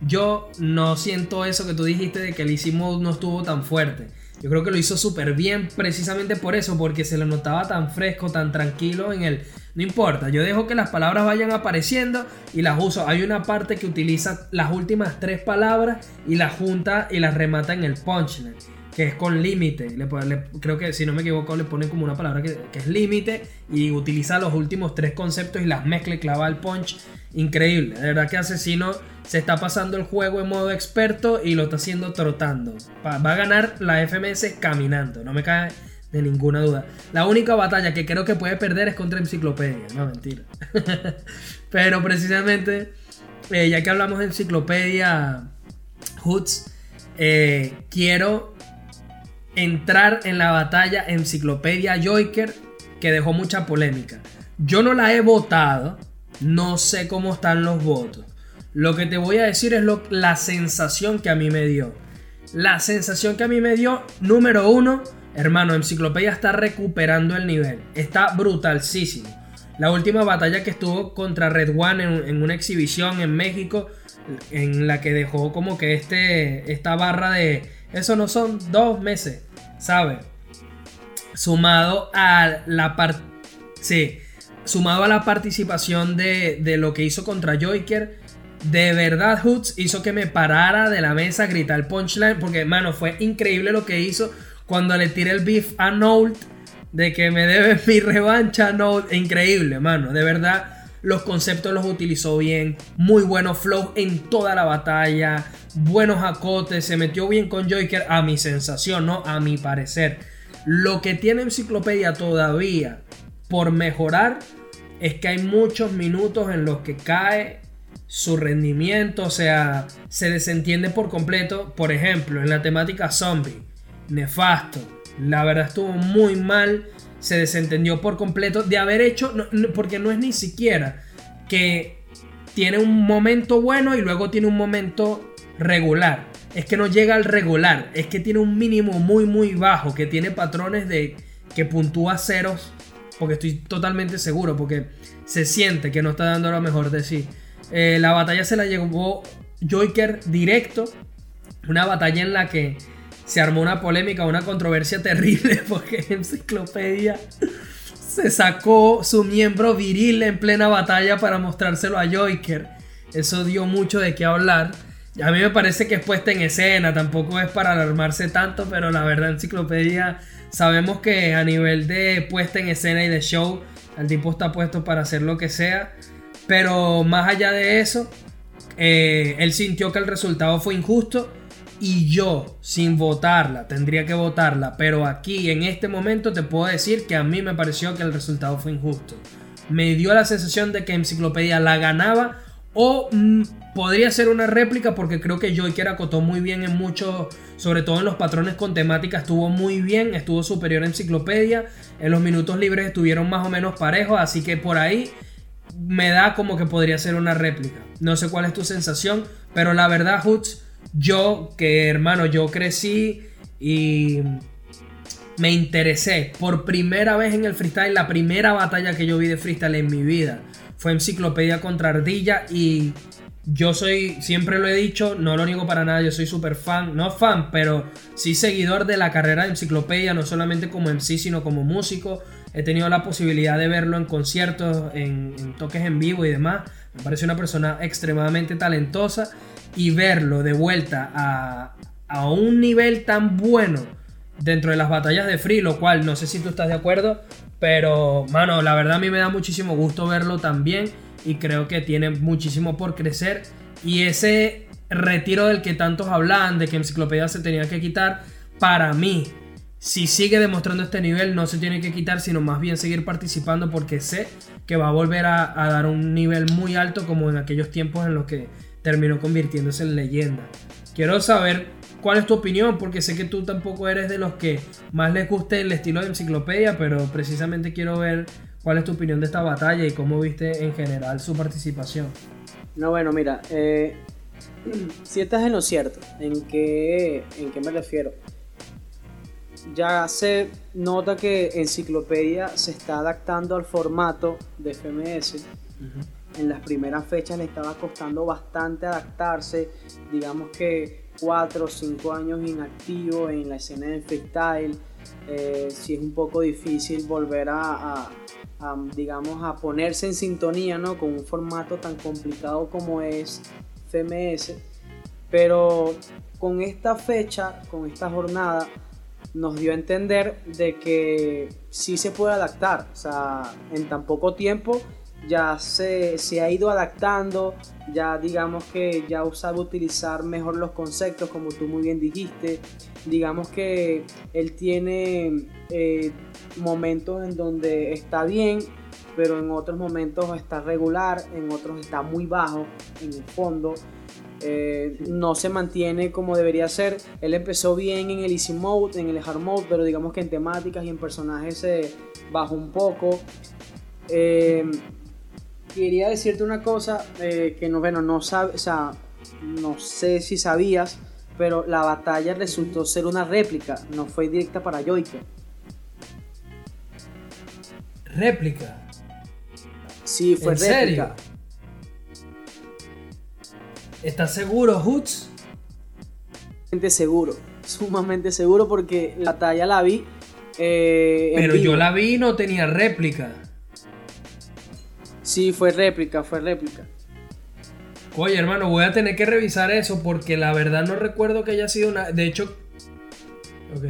Yo no siento eso que tú dijiste de que el Easy Mode no estuvo tan fuerte. Yo creo que lo hizo súper bien precisamente por eso, porque se lo notaba tan fresco, tan tranquilo en el... No importa, yo dejo que las palabras vayan apareciendo y las uso. Hay una parte que utiliza las últimas tres palabras y las junta y las remata en el punchline que es con límite. creo que si no me equivoco le pone como una palabra que, es límite y utiliza los últimos tres conceptos y las mezcla y clava el punch. Increíble. De verdad que Asesino se está pasando el juego en modo experto y lo está haciendo trotando. Va, a ganar la FMS caminando, no me cae de ninguna duda. La única batalla que creo que puede perder es contra Enciclopedia. No, mentira. Pero precisamente, eh, ya que hablamos de Enciclopedia Hoods, eh, quiero entrar en la batalla Enciclopedia Joiker que dejó mucha polémica. Yo no la he votado, no sé cómo están los votos. Lo que te voy a decir es lo, la sensación que a mí me dio. La sensación que a mí me dio, número uno, hermano, Enciclopedia está recuperando el nivel. Está brutalísimo. La última batalla que estuvo contra Red One en, en, una exhibición en México, en la que dejó como que este, esta barra de eso no son dos meses, ¿sabes? Sumado a la sí, sumado a la participación de, de, lo que hizo contra Joiker, de verdad Hoots hizo que me parara de la mesa gritar el punchline, porque, mano, fue increíble lo que hizo cuando le tiré el beef a Nolt de que me debe mi revancha, Nolt, increíble, mano, de verdad los conceptos los utilizó bien, muy buenos flow en toda la batalla, buenos acotes, se metió bien con Joker a mi sensación, no a mi parecer. Lo que tiene Enciclopedia todavía por mejorar es que hay muchos minutos en los que cae su rendimiento, o sea, se desentiende por completo. Por ejemplo, en la temática zombie, nefasto. La verdad estuvo muy mal se desentendió por completo de haber hecho, porque no es ni siquiera que tiene un momento bueno y luego tiene un momento regular. Es que no llega al regular, es que tiene un mínimo muy muy bajo, que tiene patrones de que puntúa ceros, porque estoy totalmente seguro, porque se siente que no está dando lo mejor de sí. Eh, la batalla se la llevó Joker directo, una batalla en la que se armó una polémica, una controversia terrible porque Enciclopedia se sacó su miembro viril en plena batalla para mostrárselo a Joiker. Eso dio mucho de qué hablar. A mí me parece que es puesta en escena, tampoco es para alarmarse tanto, pero la verdad Enciclopedia sabemos que a nivel de puesta en escena y de show, el tipo está puesto para hacer lo que sea. Pero más allá de eso, eh, él sintió que el resultado fue injusto y yo, sin votarla, tendría que votarla, pero aquí en este momento te puedo decir que a mí me pareció que el resultado fue injusto. Me dio la sensación de que Enciclopedia la ganaba o mm, podría ser una réplica porque creo que Joyker acotó muy bien en muchos, sobre todo en los patrones con temática, estuvo muy bien, estuvo superior a Enciclopedia. En los minutos libres estuvieron más o menos parejos, así que por ahí me da como que podría ser una réplica. No sé cuál es tu sensación, pero la verdad, Hoots yo, que hermano, yo crecí y me interesé por primera vez en el freestyle. La primera batalla que yo vi de freestyle en mi vida fue Enciclopedia contra Ardilla y yo soy, siempre lo he dicho, no lo niego para nada, yo soy súper fan, no fan, pero sí seguidor de la carrera de Enciclopedia, no solamente como MC, sino como músico. he tenido la posibilidad de verlo en conciertos, en, en toques en vivo y demás. Me parece una persona extremadamente talentosa y verlo de vuelta a, a un nivel tan bueno dentro de las batallas de Free, lo cual no sé si tú estás de acuerdo, pero mano, la verdad a mí me da muchísimo gusto verlo también y creo que tiene muchísimo por crecer. Y ese retiro del que tantos hablan, de que Enciclopedia se tenía que quitar, para mí, si sigue demostrando este nivel, no se tiene que quitar, sino más bien seguir participando porque sé que va a volver a, a dar un nivel muy alto como en aquellos tiempos en los que terminó convirtiéndose en leyenda. Quiero saber cuál es tu opinión, porque sé que tú tampoco eres de los que más les guste el estilo de enciclopedia, pero precisamente quiero ver cuál es tu opinión de esta batalla y cómo viste en general su participación. No, bueno, mira, eh, si estás en lo cierto, ¿en qué, ¿en qué me refiero? Ya se nota que Enciclopedia se está adaptando al formato de FMS. En las primeras fechas le estaba costando bastante adaptarse. Digamos que 4 o 5 años inactivo en la escena del freestyle. Eh, si es un poco difícil volver a, a, a, digamos, a ponerse en sintonía ¿no? con un formato tan complicado como es FMS. Pero con esta fecha, con esta jornada, nos dio a entender de que sí se puede adaptar. O sea, en tan poco tiempo ya se, se, ha ido adaptando, ya digamos que ya sabe utilizar mejor los conceptos, como tú muy bien dijiste. Digamos que él tiene eh, momentos en donde está bien, pero en otros momentos está regular, en otros está muy bajo en el fondo. Eh, no se mantiene como debería ser. Él empezó bien en el Easy Mode, en el Hard Mode, pero digamos que en temáticas y en personajes se bajó un poco. Eh, quería decirte una cosa eh, que no, bueno, no, sabe, o sea, no sé si sabías, pero la batalla resultó ser una réplica, no fue directa para Joyker. ¿Réplica? Sí, fue ¿En réplica. serio? ¿Estás seguro, Hoots? Sumamente seguro, sumamente seguro porque la batalla la vi. eh, Pero yo la vi y no tenía réplica. Sí, fue réplica, fue réplica. Oye, hermano, voy a tener que revisar eso porque la verdad no recuerdo que haya sido una. De hecho. Ok.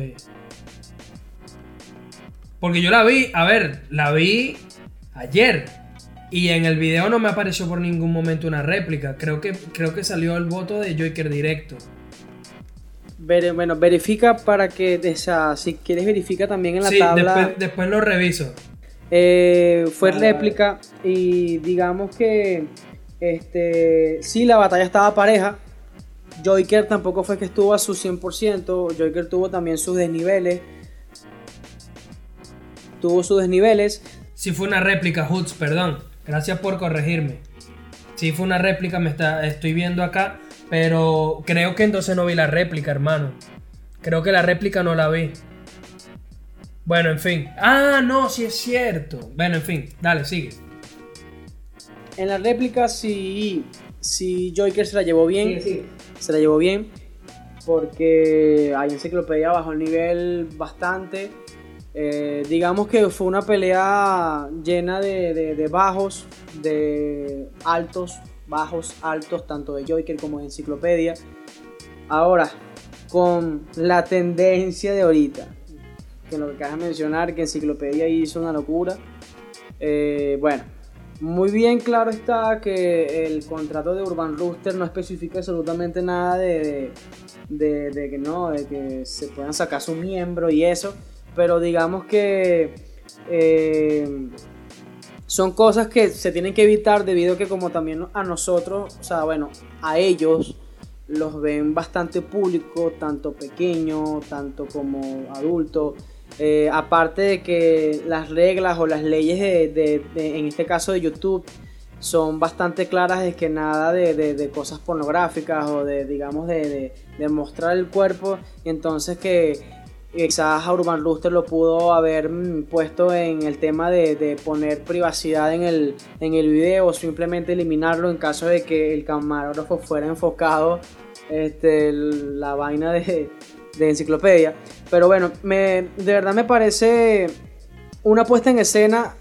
Porque yo la vi, a ver, la vi ayer. Y en el video no me apareció por ningún momento una réplica. Creo que, creo que salió el voto de Joker directo. Ver- bueno, verifica para que, o sea, si quieres verifica también en la sí, tabla. después, después lo reviso. Eh, fue réplica y digamos que este sí la batalla estaba pareja. Joker tampoco fue que estuvo a su 100%, Joker tuvo también sus desniveles. Tuvo sus desniveles. Sí fue una réplica, Hoots, perdón. Gracias por corregirme. Sí fue una réplica, me está, estoy viendo acá. Pero creo que entonces no vi la réplica, hermano. Creo que la réplica no la vi. Bueno, en fin. Ah, no, sí es cierto. Bueno, en fin, dale, sigue. En la réplica sí, sí Joker se la llevó bien. Se la llevó bien. Porque hay enciclopedia bajó el nivel bastante. Eh, digamos que fue una pelea llena de, de- de bajos, de altos, bajos, altos, tanto de Joker como de enciclopedia. Ahora, con la tendencia de ahorita, que lo que acabas de mencionar, que enciclopedia hizo una locura. Eh, bueno, muy bien claro está que el contrato de Urban Rooster no especifica absolutamente nada de, de, que no, de que se puedan sacar su miembro y eso, pero digamos que eh, son cosas que se tienen que evitar debido a que como también a nosotros, o sea, bueno, a ellos los ven bastante público, tanto pequeño, tanto como adulto. Eh, aparte de que las reglas o las leyes de, en este caso de YouTube son bastante claras de que nada de, cosas pornográficas o de digamos de, mostrar el cuerpo y entonces que quizás a Urban Rooster lo pudo haber mm, puesto en el tema de, poner privacidad en el, en el video o simplemente eliminarlo en caso de que el camarógrafo fuera enfocado este, la vaina de, de enciclopedia. Pero bueno, me, de verdad me parece una puesta en escena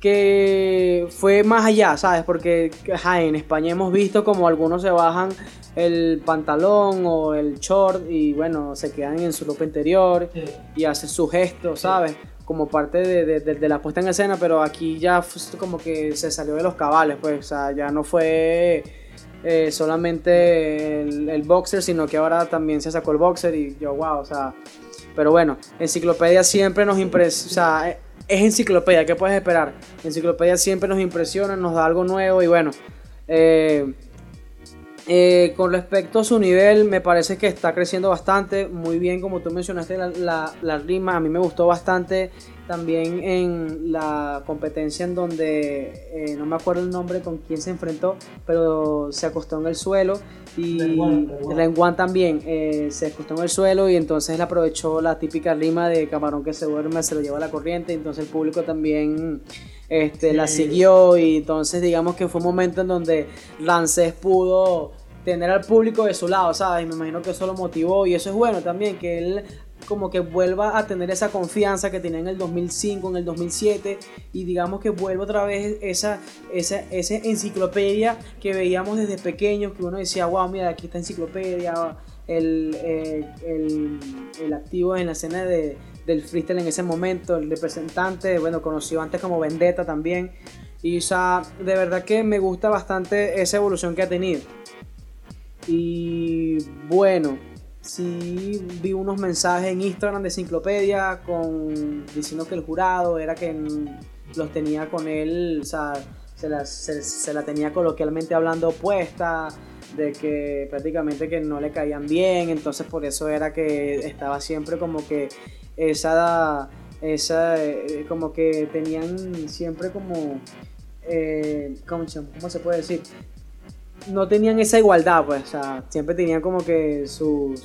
que fue más allá, ¿sabes? Porque en España hemos visto como algunos se bajan el pantalón o el short y bueno, se quedan en su ropa interior y hacen su gesto, ¿sabes? Como parte de, la puesta en escena, pero aquí ya como que se salió de los cabales, pues, o sea, ya no fue eh, solamente el, boxer, sino que ahora también se sacó el boxer y yo, wow, o sea, pero bueno, enciclopedia siempre nos impresiona, o sea, es enciclopedia, ¿qué puedes esperar? Enciclopedia siempre nos impresiona, nos da algo nuevo y bueno, eh, eh, con respecto a su nivel, me parece que está creciendo bastante. Muy bien, como tú mencionaste, la, rima. A mí me gustó bastante también en la competencia en donde eh, no me acuerdo el nombre con quién se enfrentó, pero se acostó en el suelo. Y Renguan también eh, se acostó en el suelo y entonces él aprovechó la típica rima de camarón que se duerme, se lo lleva a la corriente. Entonces el público también este, la siguió y entonces digamos que fue un momento en donde Lancés pudo tener al público de su lado, ¿sabes? Y me imagino que eso lo motivó y eso es bueno también, que él como que vuelva a tener esa confianza que tenía en el 2005, en el 2007 y digamos que vuelva otra vez esa, esa, esa enciclopedia que veíamos desde pequeños, que uno decía, wow, mira, aquí está enciclopedia, el, eh, el, el, activo en la escena de, del freestyle en ese momento, el representante, bueno, conocido antes como Vendetta también. Y o sea, de verdad que me gusta bastante esa evolución que ha tenido. Y bueno, sí vi unos mensajes en Instagram de Enciclopedia con, diciendo que el jurado era que los tenía con él, o sea, se la, se, la tenía coloquialmente hablando opuesta, de que prácticamente que no le caían bien, entonces por eso era que estaba siempre como que esa, esa eh, como que tenían siempre como, eh, ¿cómo, ¿cómo se puede decir? No tenían esa igualdad, pues, o sea, siempre tenían como que sus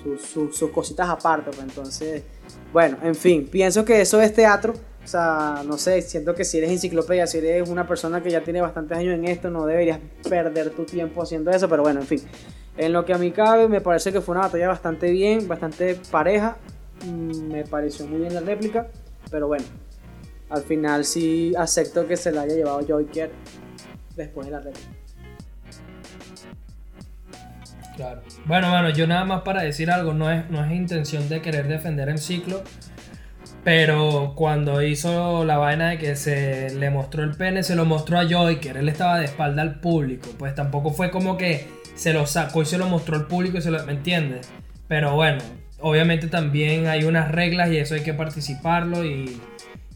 cositas aparte, pues, entonces, bueno, en fin, pienso que eso es teatro, o sea, no sé, siento que si eres enciclopedia, si eres una persona que ya tiene bastantes años en esto, no deberías perder tu tiempo haciendo eso, pero bueno, en fin, en lo que a mí cabe, me parece que fue una batalla bastante bien, bastante pareja, mm, me pareció muy bien la réplica, pero bueno, al final sí acepto que se la haya llevado Joker después de la réplica. Claro. Bueno, bueno, yo nada más para decir algo, no es, no es intención de querer defender el ciclo, pero cuando hizo la vaina de que se le mostró el pene, se lo mostró a Joyker, él estaba de espalda al público, pues tampoco fue como que se lo sacó y se lo mostró al público ¿me entiendes? Pero bueno, obviamente también hay unas reglas y eso hay que participarlo y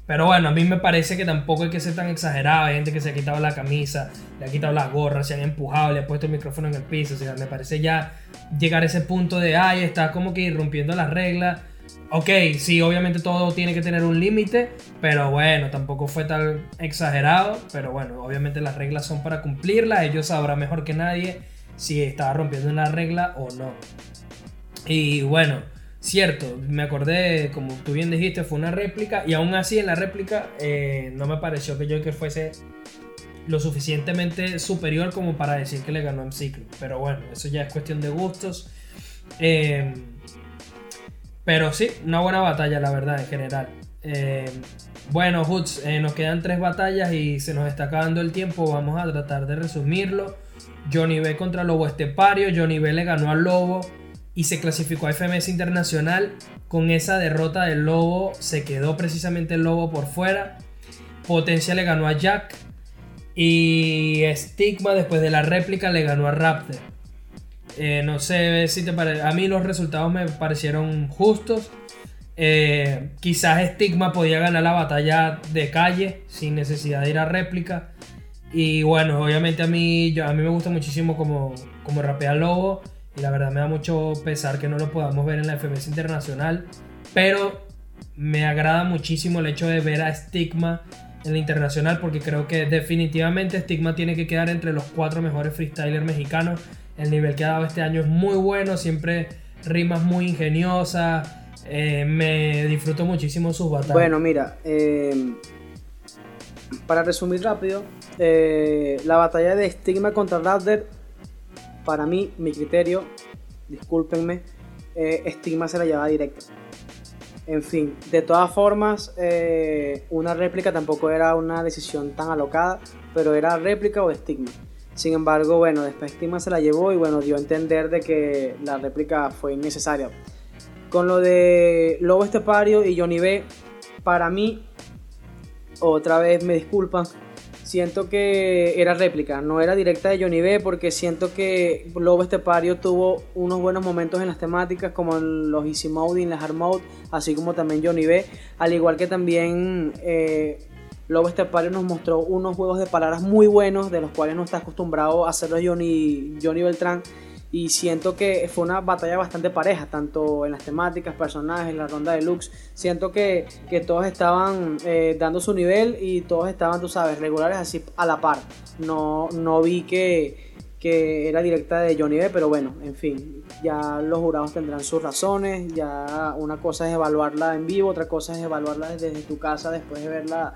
pero bueno, a mí me parece que tampoco hay que ser tan exagerado. Hay gente que se ha quitado la camisa, le ha quitado las gorras, se han empujado, le ha puesto el micrófono en el piso. O sea, me parece ya llegar a ese punto de, ay, está como que irrumpiendo las reglas. Ok, sí, obviamente todo tiene que tener un límite, pero bueno, tampoco fue tan exagerado. Pero bueno, obviamente las reglas son para cumplirlas. Ellos sabrán mejor que nadie si estaba rompiendo una regla o no. Y bueno. Cierto, me acordé, como tú bien dijiste, fue una réplica y aún así en la réplica eh, no me pareció que Joker fuese lo suficientemente superior como para decir que le ganó en ciclo. Pero bueno, eso ya es cuestión de gustos. Eh, pero sí, una buena batalla, la verdad, en general. Eh, bueno, Hoods, nos quedan tres batallas y se nos está acabando el tiempo. Vamos a tratar de resumirlo. Johnny B contra Lobo Estepario. Johnny B le ganó al Lobo y se clasificó a FMS Internacional. Con esa derrota del Lobo se quedó precisamente el Lobo por fuera. Potencia le ganó a Jack. Y Stigma después de la réplica le ganó a Raptor. Eh, no sé si te parece. A mí los resultados me parecieron justos. Eh, quizás Stigma podía ganar la batalla de calle sin necesidad de ir a réplica. Y bueno, obviamente a mí, a mí me gusta muchísimo como, como rapea Lobo. Y la verdad me da mucho pesar que no lo podamos ver en la FMS Internacional. Pero me agrada muchísimo el hecho de ver a Stigma en la internacional porque creo que definitivamente Stigma tiene que quedar entre los cuatro mejores freestylers mexicanos. El nivel que ha dado este año es muy bueno, siempre rimas muy ingeniosas. Eh, me disfruto muchísimo sus batallas. Bueno, mira, eh, para resumir rápido, eh, la batalla de Stigma contra Raptor para mí, mi criterio, discúlpenme, eh, Stigma se la lleva directa. En fin, de todas formas, eh, una réplica tampoco era una decisión tan alocada, pero era réplica o estigma. Sin embargo, bueno, después estigma se la llevó y bueno, dio a entender de que la réplica fue innecesaria. Con lo de Lobo Estepario y Johnny B, para mí, otra vez me disculpan, siento que era réplica, no era directa de Johnny B porque siento que Lobo Estepario tuvo unos buenos momentos en las temáticas como en los Easy Mode y en las Hard Mode, así como también Johnny B, al igual que también eh, Lobo Estepario nos mostró unos juegos de palabras muy buenos de los cuales no está acostumbrado a hacerlo Johnny, Johnny Beltrán y siento que fue una batalla bastante pareja, tanto en las temáticas, personajes, la ronda de looks. Siento que, que todos estaban eh, dando su nivel y todos estaban, tú sabes, regulares así a la par. No, no vi que, que era directa de Johnny B, pero bueno, en fin, ya los jurados tendrán sus razones. Ya una cosa es evaluarla en vivo, otra cosa es evaluarla desde tu casa después de verla,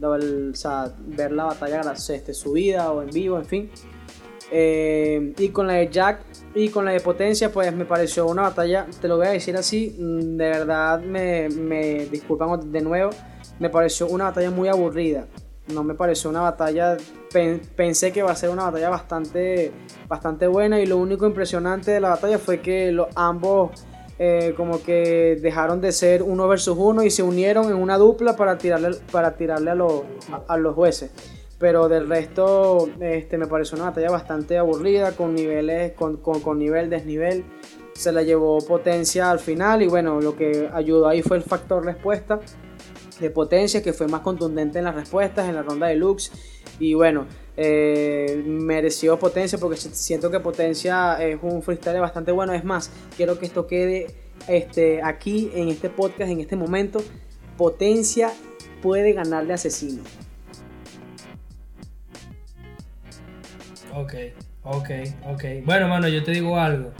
o sea, ver la batalla este, subida o en vivo, en fin. Eh, y con la de Jack y con la de Potencia, pues me pareció una batalla, te lo voy a decir así, mm, de verdad me, me disculpan de nuevo, me pareció una batalla muy aburrida. No me pareció una batalla, pensé que iba a ser una batalla bastante, bastante buena y lo único impresionante de la batalla fue que los, ambos eh, como que dejaron de ser uno versus uno y se unieron en una dupla para tirarle, para tirarle a, los, a los jueces pero del resto este, me pareció una batalla bastante aburrida, con niveles, con, con, nivel, desnivel. Se la llevó potencia al final y bueno, lo que ayudó ahí fue el factor respuesta de potencia, que fue más contundente en las respuestas, en la ronda de looks. Y bueno, eh, mereció potencia porque siento que potencia es un freestyle bastante bueno. Es más, quiero que esto quede este, aquí en este podcast, en este momento. Potencia puede ganarle asesino. Ok, ok, ok. Bueno, mano, yo te digo algo.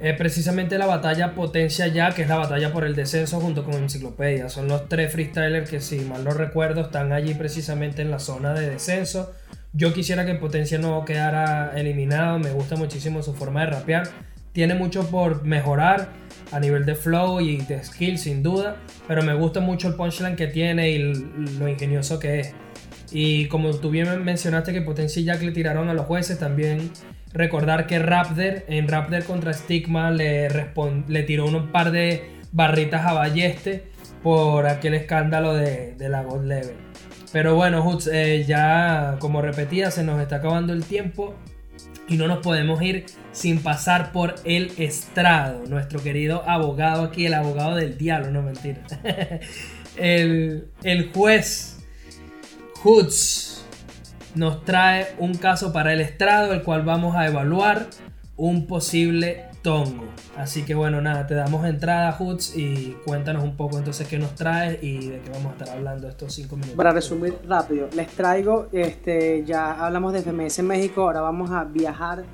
Es precisamente la batalla Potencia ya, que es la batalla por el descenso junto con Enciclopedia. Son los tres freestylers que, si mal no recuerdo, están allí precisamente en la zona de descenso. Yo quisiera que Potencia no quedara eliminado. Me gusta muchísimo su forma de rapear. Tiene mucho por mejorar a nivel de flow y de skill, sin duda. Pero me gusta mucho el punchline que tiene y lo ingenioso que es. Y como tú bien mencionaste que Potencia Jack le tiraron a los jueces, también recordar que Raptor en Raptor contra Stigma le, le tiró un par de barritas a Balleste por aquel escándalo de, la God Level. Pero bueno, Hutz, eh, ya como repetía, se nos está acabando el tiempo y no nos podemos ir sin pasar por el estrado, nuestro querido abogado aquí, el abogado del diablo, no mentira. el, el juez Hoods nos trae un caso para el estrado, el cual vamos a evaluar un posible tongo. Así que bueno, nada, te damos entrada, Hoods, y cuéntanos un poco entonces qué nos traes y de qué vamos a estar hablando estos cinco minutos. Para resumir rápido, les traigo, este, ya hablamos de FMS en México, ahora vamos a viajar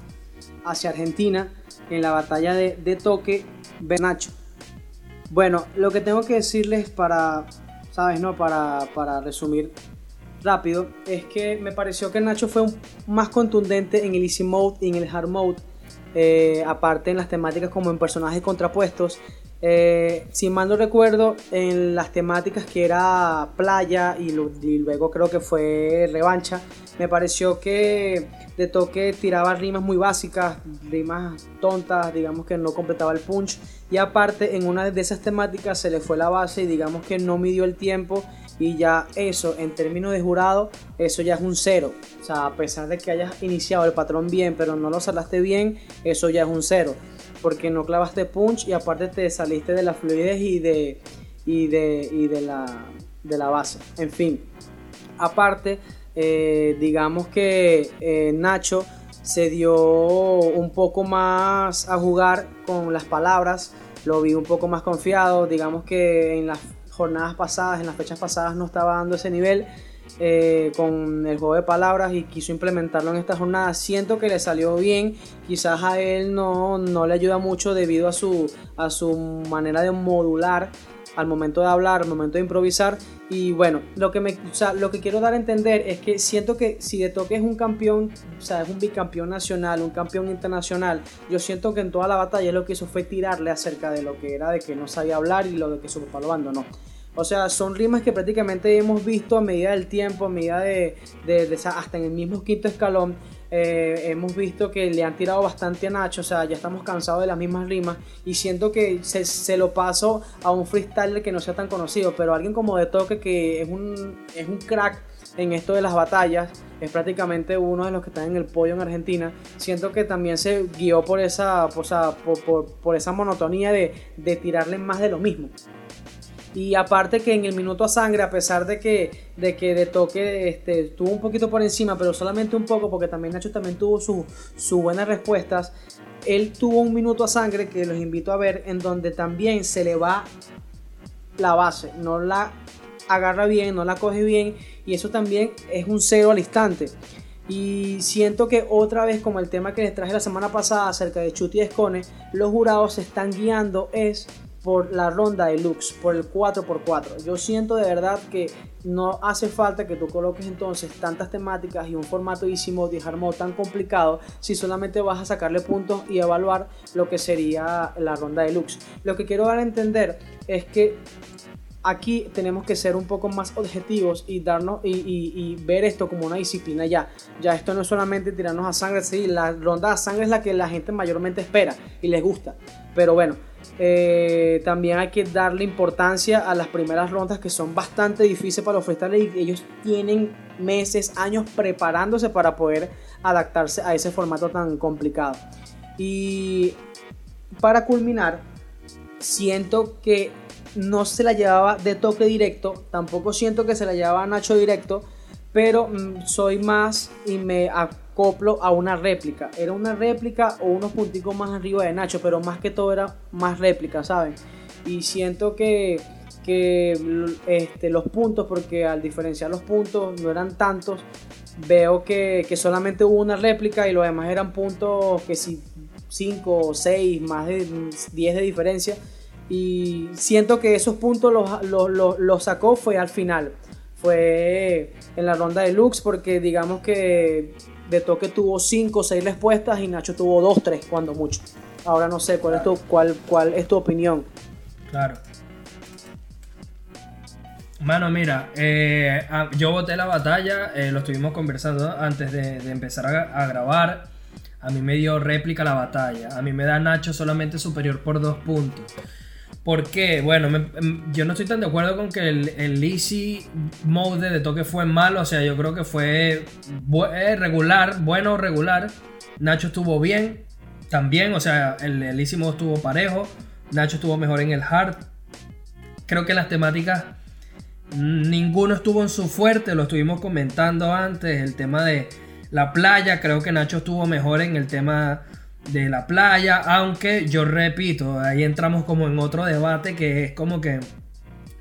hacia Argentina en la batalla de, de Toque Benacho. Bueno, lo que tengo que decirles para, ¿sabes? No? Para, para resumir rápido es que me pareció que Nacho fue más contundente en el Easy Mode y en el Hard Mode. Eh, aparte en las temáticas como en personajes contrapuestos. Eh, si mal no recuerdo, en las temáticas que era playa y, luego creo que fue revancha, me pareció que de toque tiraba rimas muy básicas, rimas tontas, digamos que no completaba el punch. Y aparte en una de esas temáticas se le fue la base y digamos que no midió el tiempo y ya eso en términos de jurado, eso ya es un cero. O sea, a pesar de que hayas iniciado el patrón bien, pero no lo salaste bien, eso ya es un cero. Porque no clavaste punch y aparte te saliste de la fluidez y de, y de, y de, la, de la base. En fin, aparte, eh, digamos que eh, Nacho se dio un poco más a jugar con las palabras, lo vi un poco más confiado, digamos que en las jornadas pasadas, en las fechas pasadas no estaba dando ese nivel eh, con el juego de palabras y quiso implementarlo en esta jornada. Siento que le salió bien, quizás a él no, no le ayuda mucho debido a su, a su manera de modular al momento de hablar, al momento de improvisar. Y bueno, lo que, me, lo que quiero dar a entender es que siento que si de toque es un campeón, o sea, es un bicampeón nacional, un campeón internacional, yo siento que en toda la batalla lo que hizo fue tirarle acerca de lo que era de que no sabía hablar y lo de que su papá lo abandonó. O sea, son rimas que prácticamente hemos visto a medida del tiempo, a medida de, de, hasta en el mismo quinto escalón. Eh, hemos visto que le han tirado bastante a Nacho, o sea, ya estamos cansados de las mismas rimas y siento que se, se lo paso a un freestyler que no sea tan conocido, pero alguien como de toque que es un, es un crack en esto de las batallas, es prácticamente uno de los que están en el podio en Argentina. Siento que también se guió por esa, por, por, por, esa monotonía de, de tirarle más de lo mismo. Y aparte que en el minuto a sangre, a pesar de que de, que de toque este, estuvo un poquito por encima, pero solamente un poco, porque también Nacho también tuvo sus su buenas respuestas, él tuvo un minuto a sangre que los invito a ver, en donde también se le va la base, no la agarra bien, no la coge bien, y eso también es un cero al instante. Y siento que otra vez, como el tema que les traje la semana pasada acerca de Chuti y los jurados se están guiando es por la ronda de looks, por el 4x4. Yo siento de verdad que no hace falta que tú coloques entonces tantas temáticas y un formato y Hard Mode tan complicado si solamente vas a sacarle puntos y evaluar lo que sería la ronda de looks. Lo que quiero dar a entender es que aquí tenemos que ser un poco más objetivos y darnos y, ver esto como una disciplina ya. Ya esto no es solamente tirarnos a sangre, sí, la ronda de sangre es la que la gente mayormente espera y les gusta. Pero bueno, eh, también hay que darle importancia a las primeras rondas que son bastante difíciles para los freestylers y ellos tienen meses, años preparándose para poder adaptarse a ese formato tan complicado. Y para culminar, siento que no se la llevaba de toque directo, tampoco siento que se la llevaba Nacho directo, pero mm, soy más y me acoplo a una réplica. Era una réplica o unos punticos más arriba de Nacho, pero más que todo era más réplica, ¿saben? Y siento que, este, los puntos, porque al diferenciar los puntos no eran tantos, veo que, que solamente hubo una réplica y los demás eran puntos que si 5 o 6, más de 10 de diferencia. Y siento que esos puntos los, los sacó fue al final fue en la ronda de Lux porque digamos que toque tuvo 5 o 6 respuestas y Nacho tuvo 2, 3 cuando mucho. Ahora no sé, ¿cuál, es, tu, cuál, cuál es tu opinión? Claro. Mano, mira, eh, yo voté la batalla, eh, lo estuvimos conversando antes de, empezar a, grabar. A mí me dio réplica la batalla. A mí me da Nacho solamente superior por dos puntos. ¿Por qué? Bueno, em, yo no estoy tan de acuerdo con que el, el, easy mode de toque fue malo. O sea, yo creo que fue eh, regular, bueno regular. Nacho estuvo bien, también. O sea, el, el easy mode estuvo parejo. Nacho estuvo mejor en el hard. Creo que las temáticas, ninguno estuvo en su fuerte. Lo estuvimos comentando antes. El tema de la playa, creo que Nacho estuvo mejor en el tema de la playa, aunque yo repito, ahí entramos como en otro debate que es como que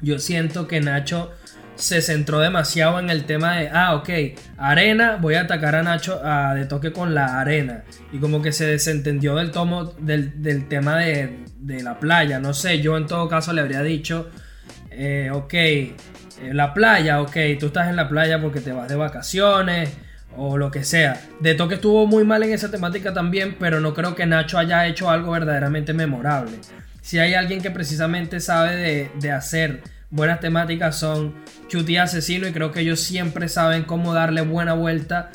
yo siento que Nacho se centró demasiado en el tema de, ah, ok, arena, voy a atacar a Nacho a, de toque con la arena. Y como que se desentendió del, tomo, del, tema de, de, la playa. No sé, yo en todo caso le habría dicho, eh, ok, eh, la playa, ok, tú estás en la playa porque te vas de vacaciones o lo que sea. De toque estuvo muy mal en esa temática también, pero no creo que Nacho haya hecho algo verdaderamente memorable. Si hay alguien que precisamente sabe de, hacer buenas temáticas son Chuti Asesino y creo que ellos siempre saben cómo darle buena vuelta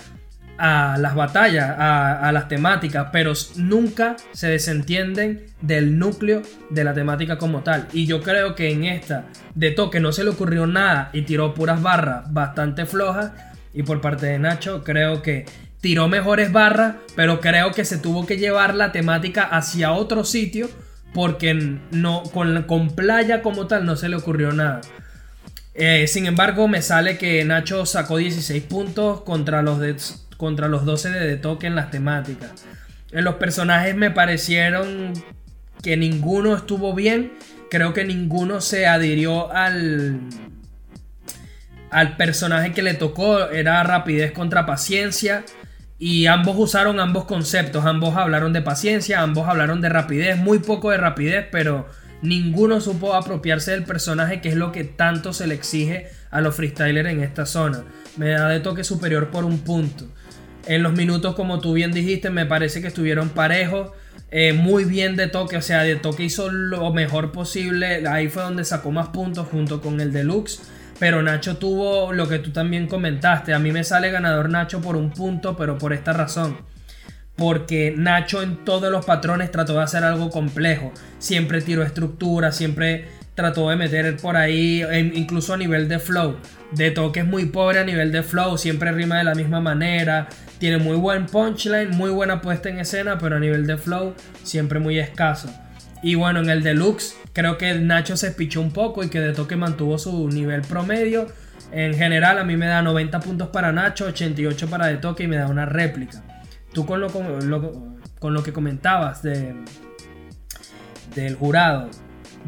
a las batallas, a, a, las temáticas, pero nunca se desentienden del núcleo de la temática como tal. Y yo creo que en esta de toque no se le ocurrió nada y tiró puras barras bastante flojas y por parte de Nacho, creo que tiró mejores barras, pero creo que se tuvo que llevar la temática hacia otro sitio porque no, con, con playa como tal no se le ocurrió nada. Eh, sin embargo, me sale que Nacho sacó 16 puntos contra los, de, contra los 12 de, de toque en las temáticas. En los personajes me parecieron que ninguno estuvo bien. Creo que ninguno se adhirió al, al personaje que le tocó era rapidez contra paciencia. Y ambos usaron ambos conceptos, ambos hablaron de paciencia, ambos hablaron de rapidez, muy poco de rapidez, pero ninguno supo apropiarse del personaje, que es lo que tanto se le exige a los freestylers en esta zona. Me da de toque superior por un punto. En los minutos, como tú bien dijiste, me parece que estuvieron parejos. Eh, muy bien de toque, o sea, de toque hizo lo mejor posible. Ahí fue donde sacó más puntos junto con el deluxe. Pero Nacho tuvo lo que tú también comentaste. A mí me sale ganador Nacho por un punto, pero por esta razón. Porque Nacho en todos los patrones trató de hacer algo complejo. Siempre tiró estructura, siempre trató de meter por ahí, incluso a nivel de flow. De toque es muy pobre a nivel de flow, siempre rima de la misma manera. Tiene muy buen punchline, muy buena puesta en escena, pero a nivel de flow siempre muy escaso. Y bueno, en el deluxe creo que Nacho se pichó un poco y que de toque mantuvo su nivel promedio. En general a mí me da 90 puntos para Nacho, 88 para de toque y me da una réplica. Tú con lo, con lo que comentabas de, del jurado.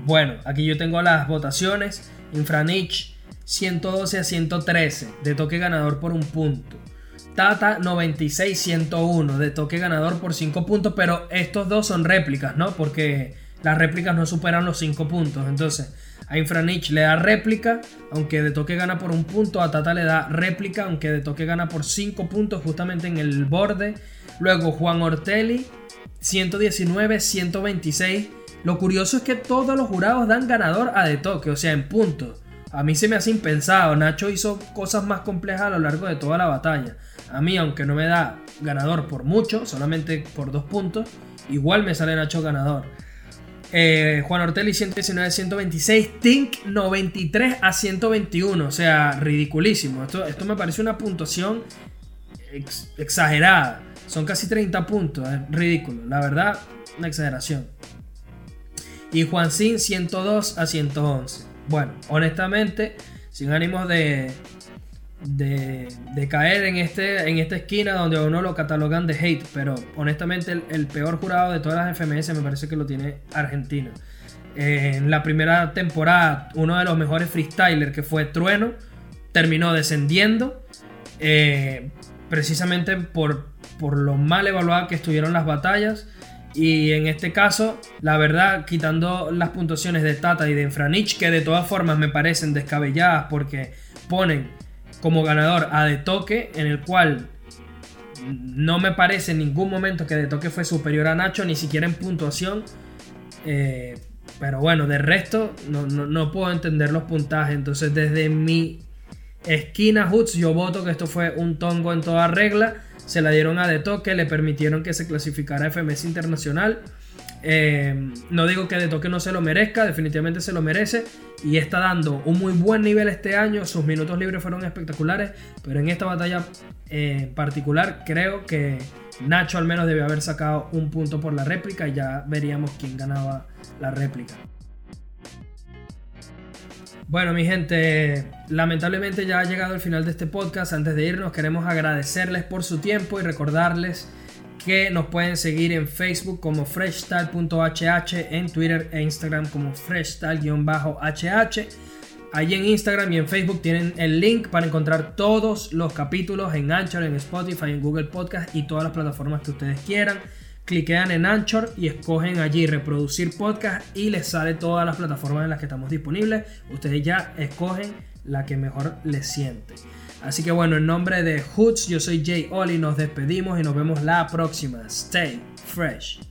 Bueno, aquí yo tengo las votaciones. Infranich 112 a 113, de toque ganador por un punto. Tata 96-101 de toque ganador por 5 puntos, pero estos dos son réplicas, ¿no? Porque las réplicas no superan los 5 puntos. Entonces, a Infranich le da réplica, aunque de toque gana por un punto. A Tata le da réplica, aunque de toque gana por 5 puntos, justamente en el borde. Luego Juan Ortelli, 119-126. Lo curioso es que todos los jurados dan ganador a de toque, o sea, en puntos. A mí se me hace impensado. Nacho hizo cosas más complejas a lo largo de toda la batalla. A mí, aunque no me da ganador por mucho, solamente por dos puntos, igual me sale Nacho ganador. Eh, Juan Ortelli 119 126, Tink 93 a 121, o sea, ridiculísimo. Esto, esto me parece una puntuación exagerada. Son casi 30 puntos, ridículo. La verdad, una exageración. Y Juan Sin 102 a 111. Bueno, honestamente, sin ánimos de, de, caer en, este, en esta esquina donde a uno lo catalogan de hate, pero honestamente el, peor jurado de todas las FMS me parece que lo tiene Argentina. en la primera temporada, uno de los mejores freestylers que fue Trueno, terminó descendiendo, eh, precisamente por, por lo mal evaluadas que estuvieron las batallas. Y en este caso, la verdad, quitando las puntuaciones de Tata y de Infranich, que de todas formas me parecen descabelladas porque ponen como ganador a De Toque, en el cual no me parece en ningún momento que De Toque fue superior a Nacho, ni siquiera en puntuación. Eh, pero bueno, de resto no, puedo entender los puntajes. Entonces desde mi esquina Hoots yo voto que esto fue un tongo en toda regla. Se la dieron a De Toque, le permitieron que se clasificara a FMS Internacional. Eh, no digo que De Toque no se lo merezca, definitivamente se lo merece y está dando un muy buen nivel este año. Sus minutos libres fueron espectaculares, pero en esta batalla eh, particular creo que Nacho al menos debe haber sacado un punto por la réplica y ya veríamos quién ganaba la réplica. Bueno, mi gente, lamentablemente ya ha llegado el final de este podcast. Antes de irnos, queremos agradecerles por su tiempo y recordarles que nos pueden seguir en Facebook como freshstyle.hh, en Twitter e Instagram como freshstyle-hh. Allí en Instagram y en Facebook tienen el link para encontrar todos los capítulos en Anchor, en Spotify, en Google Podcast y todas las plataformas que ustedes quieran. Cliquean en Anchor y escogen allí reproducir podcast y les sale todas las plataformas en las que estamos disponibles. Ustedes ya escogen la que mejor les siente. Así que bueno, en nombre de Hoots, yo soy Jay Oli, nos despedimos y nos vemos la próxima. Stay fresh.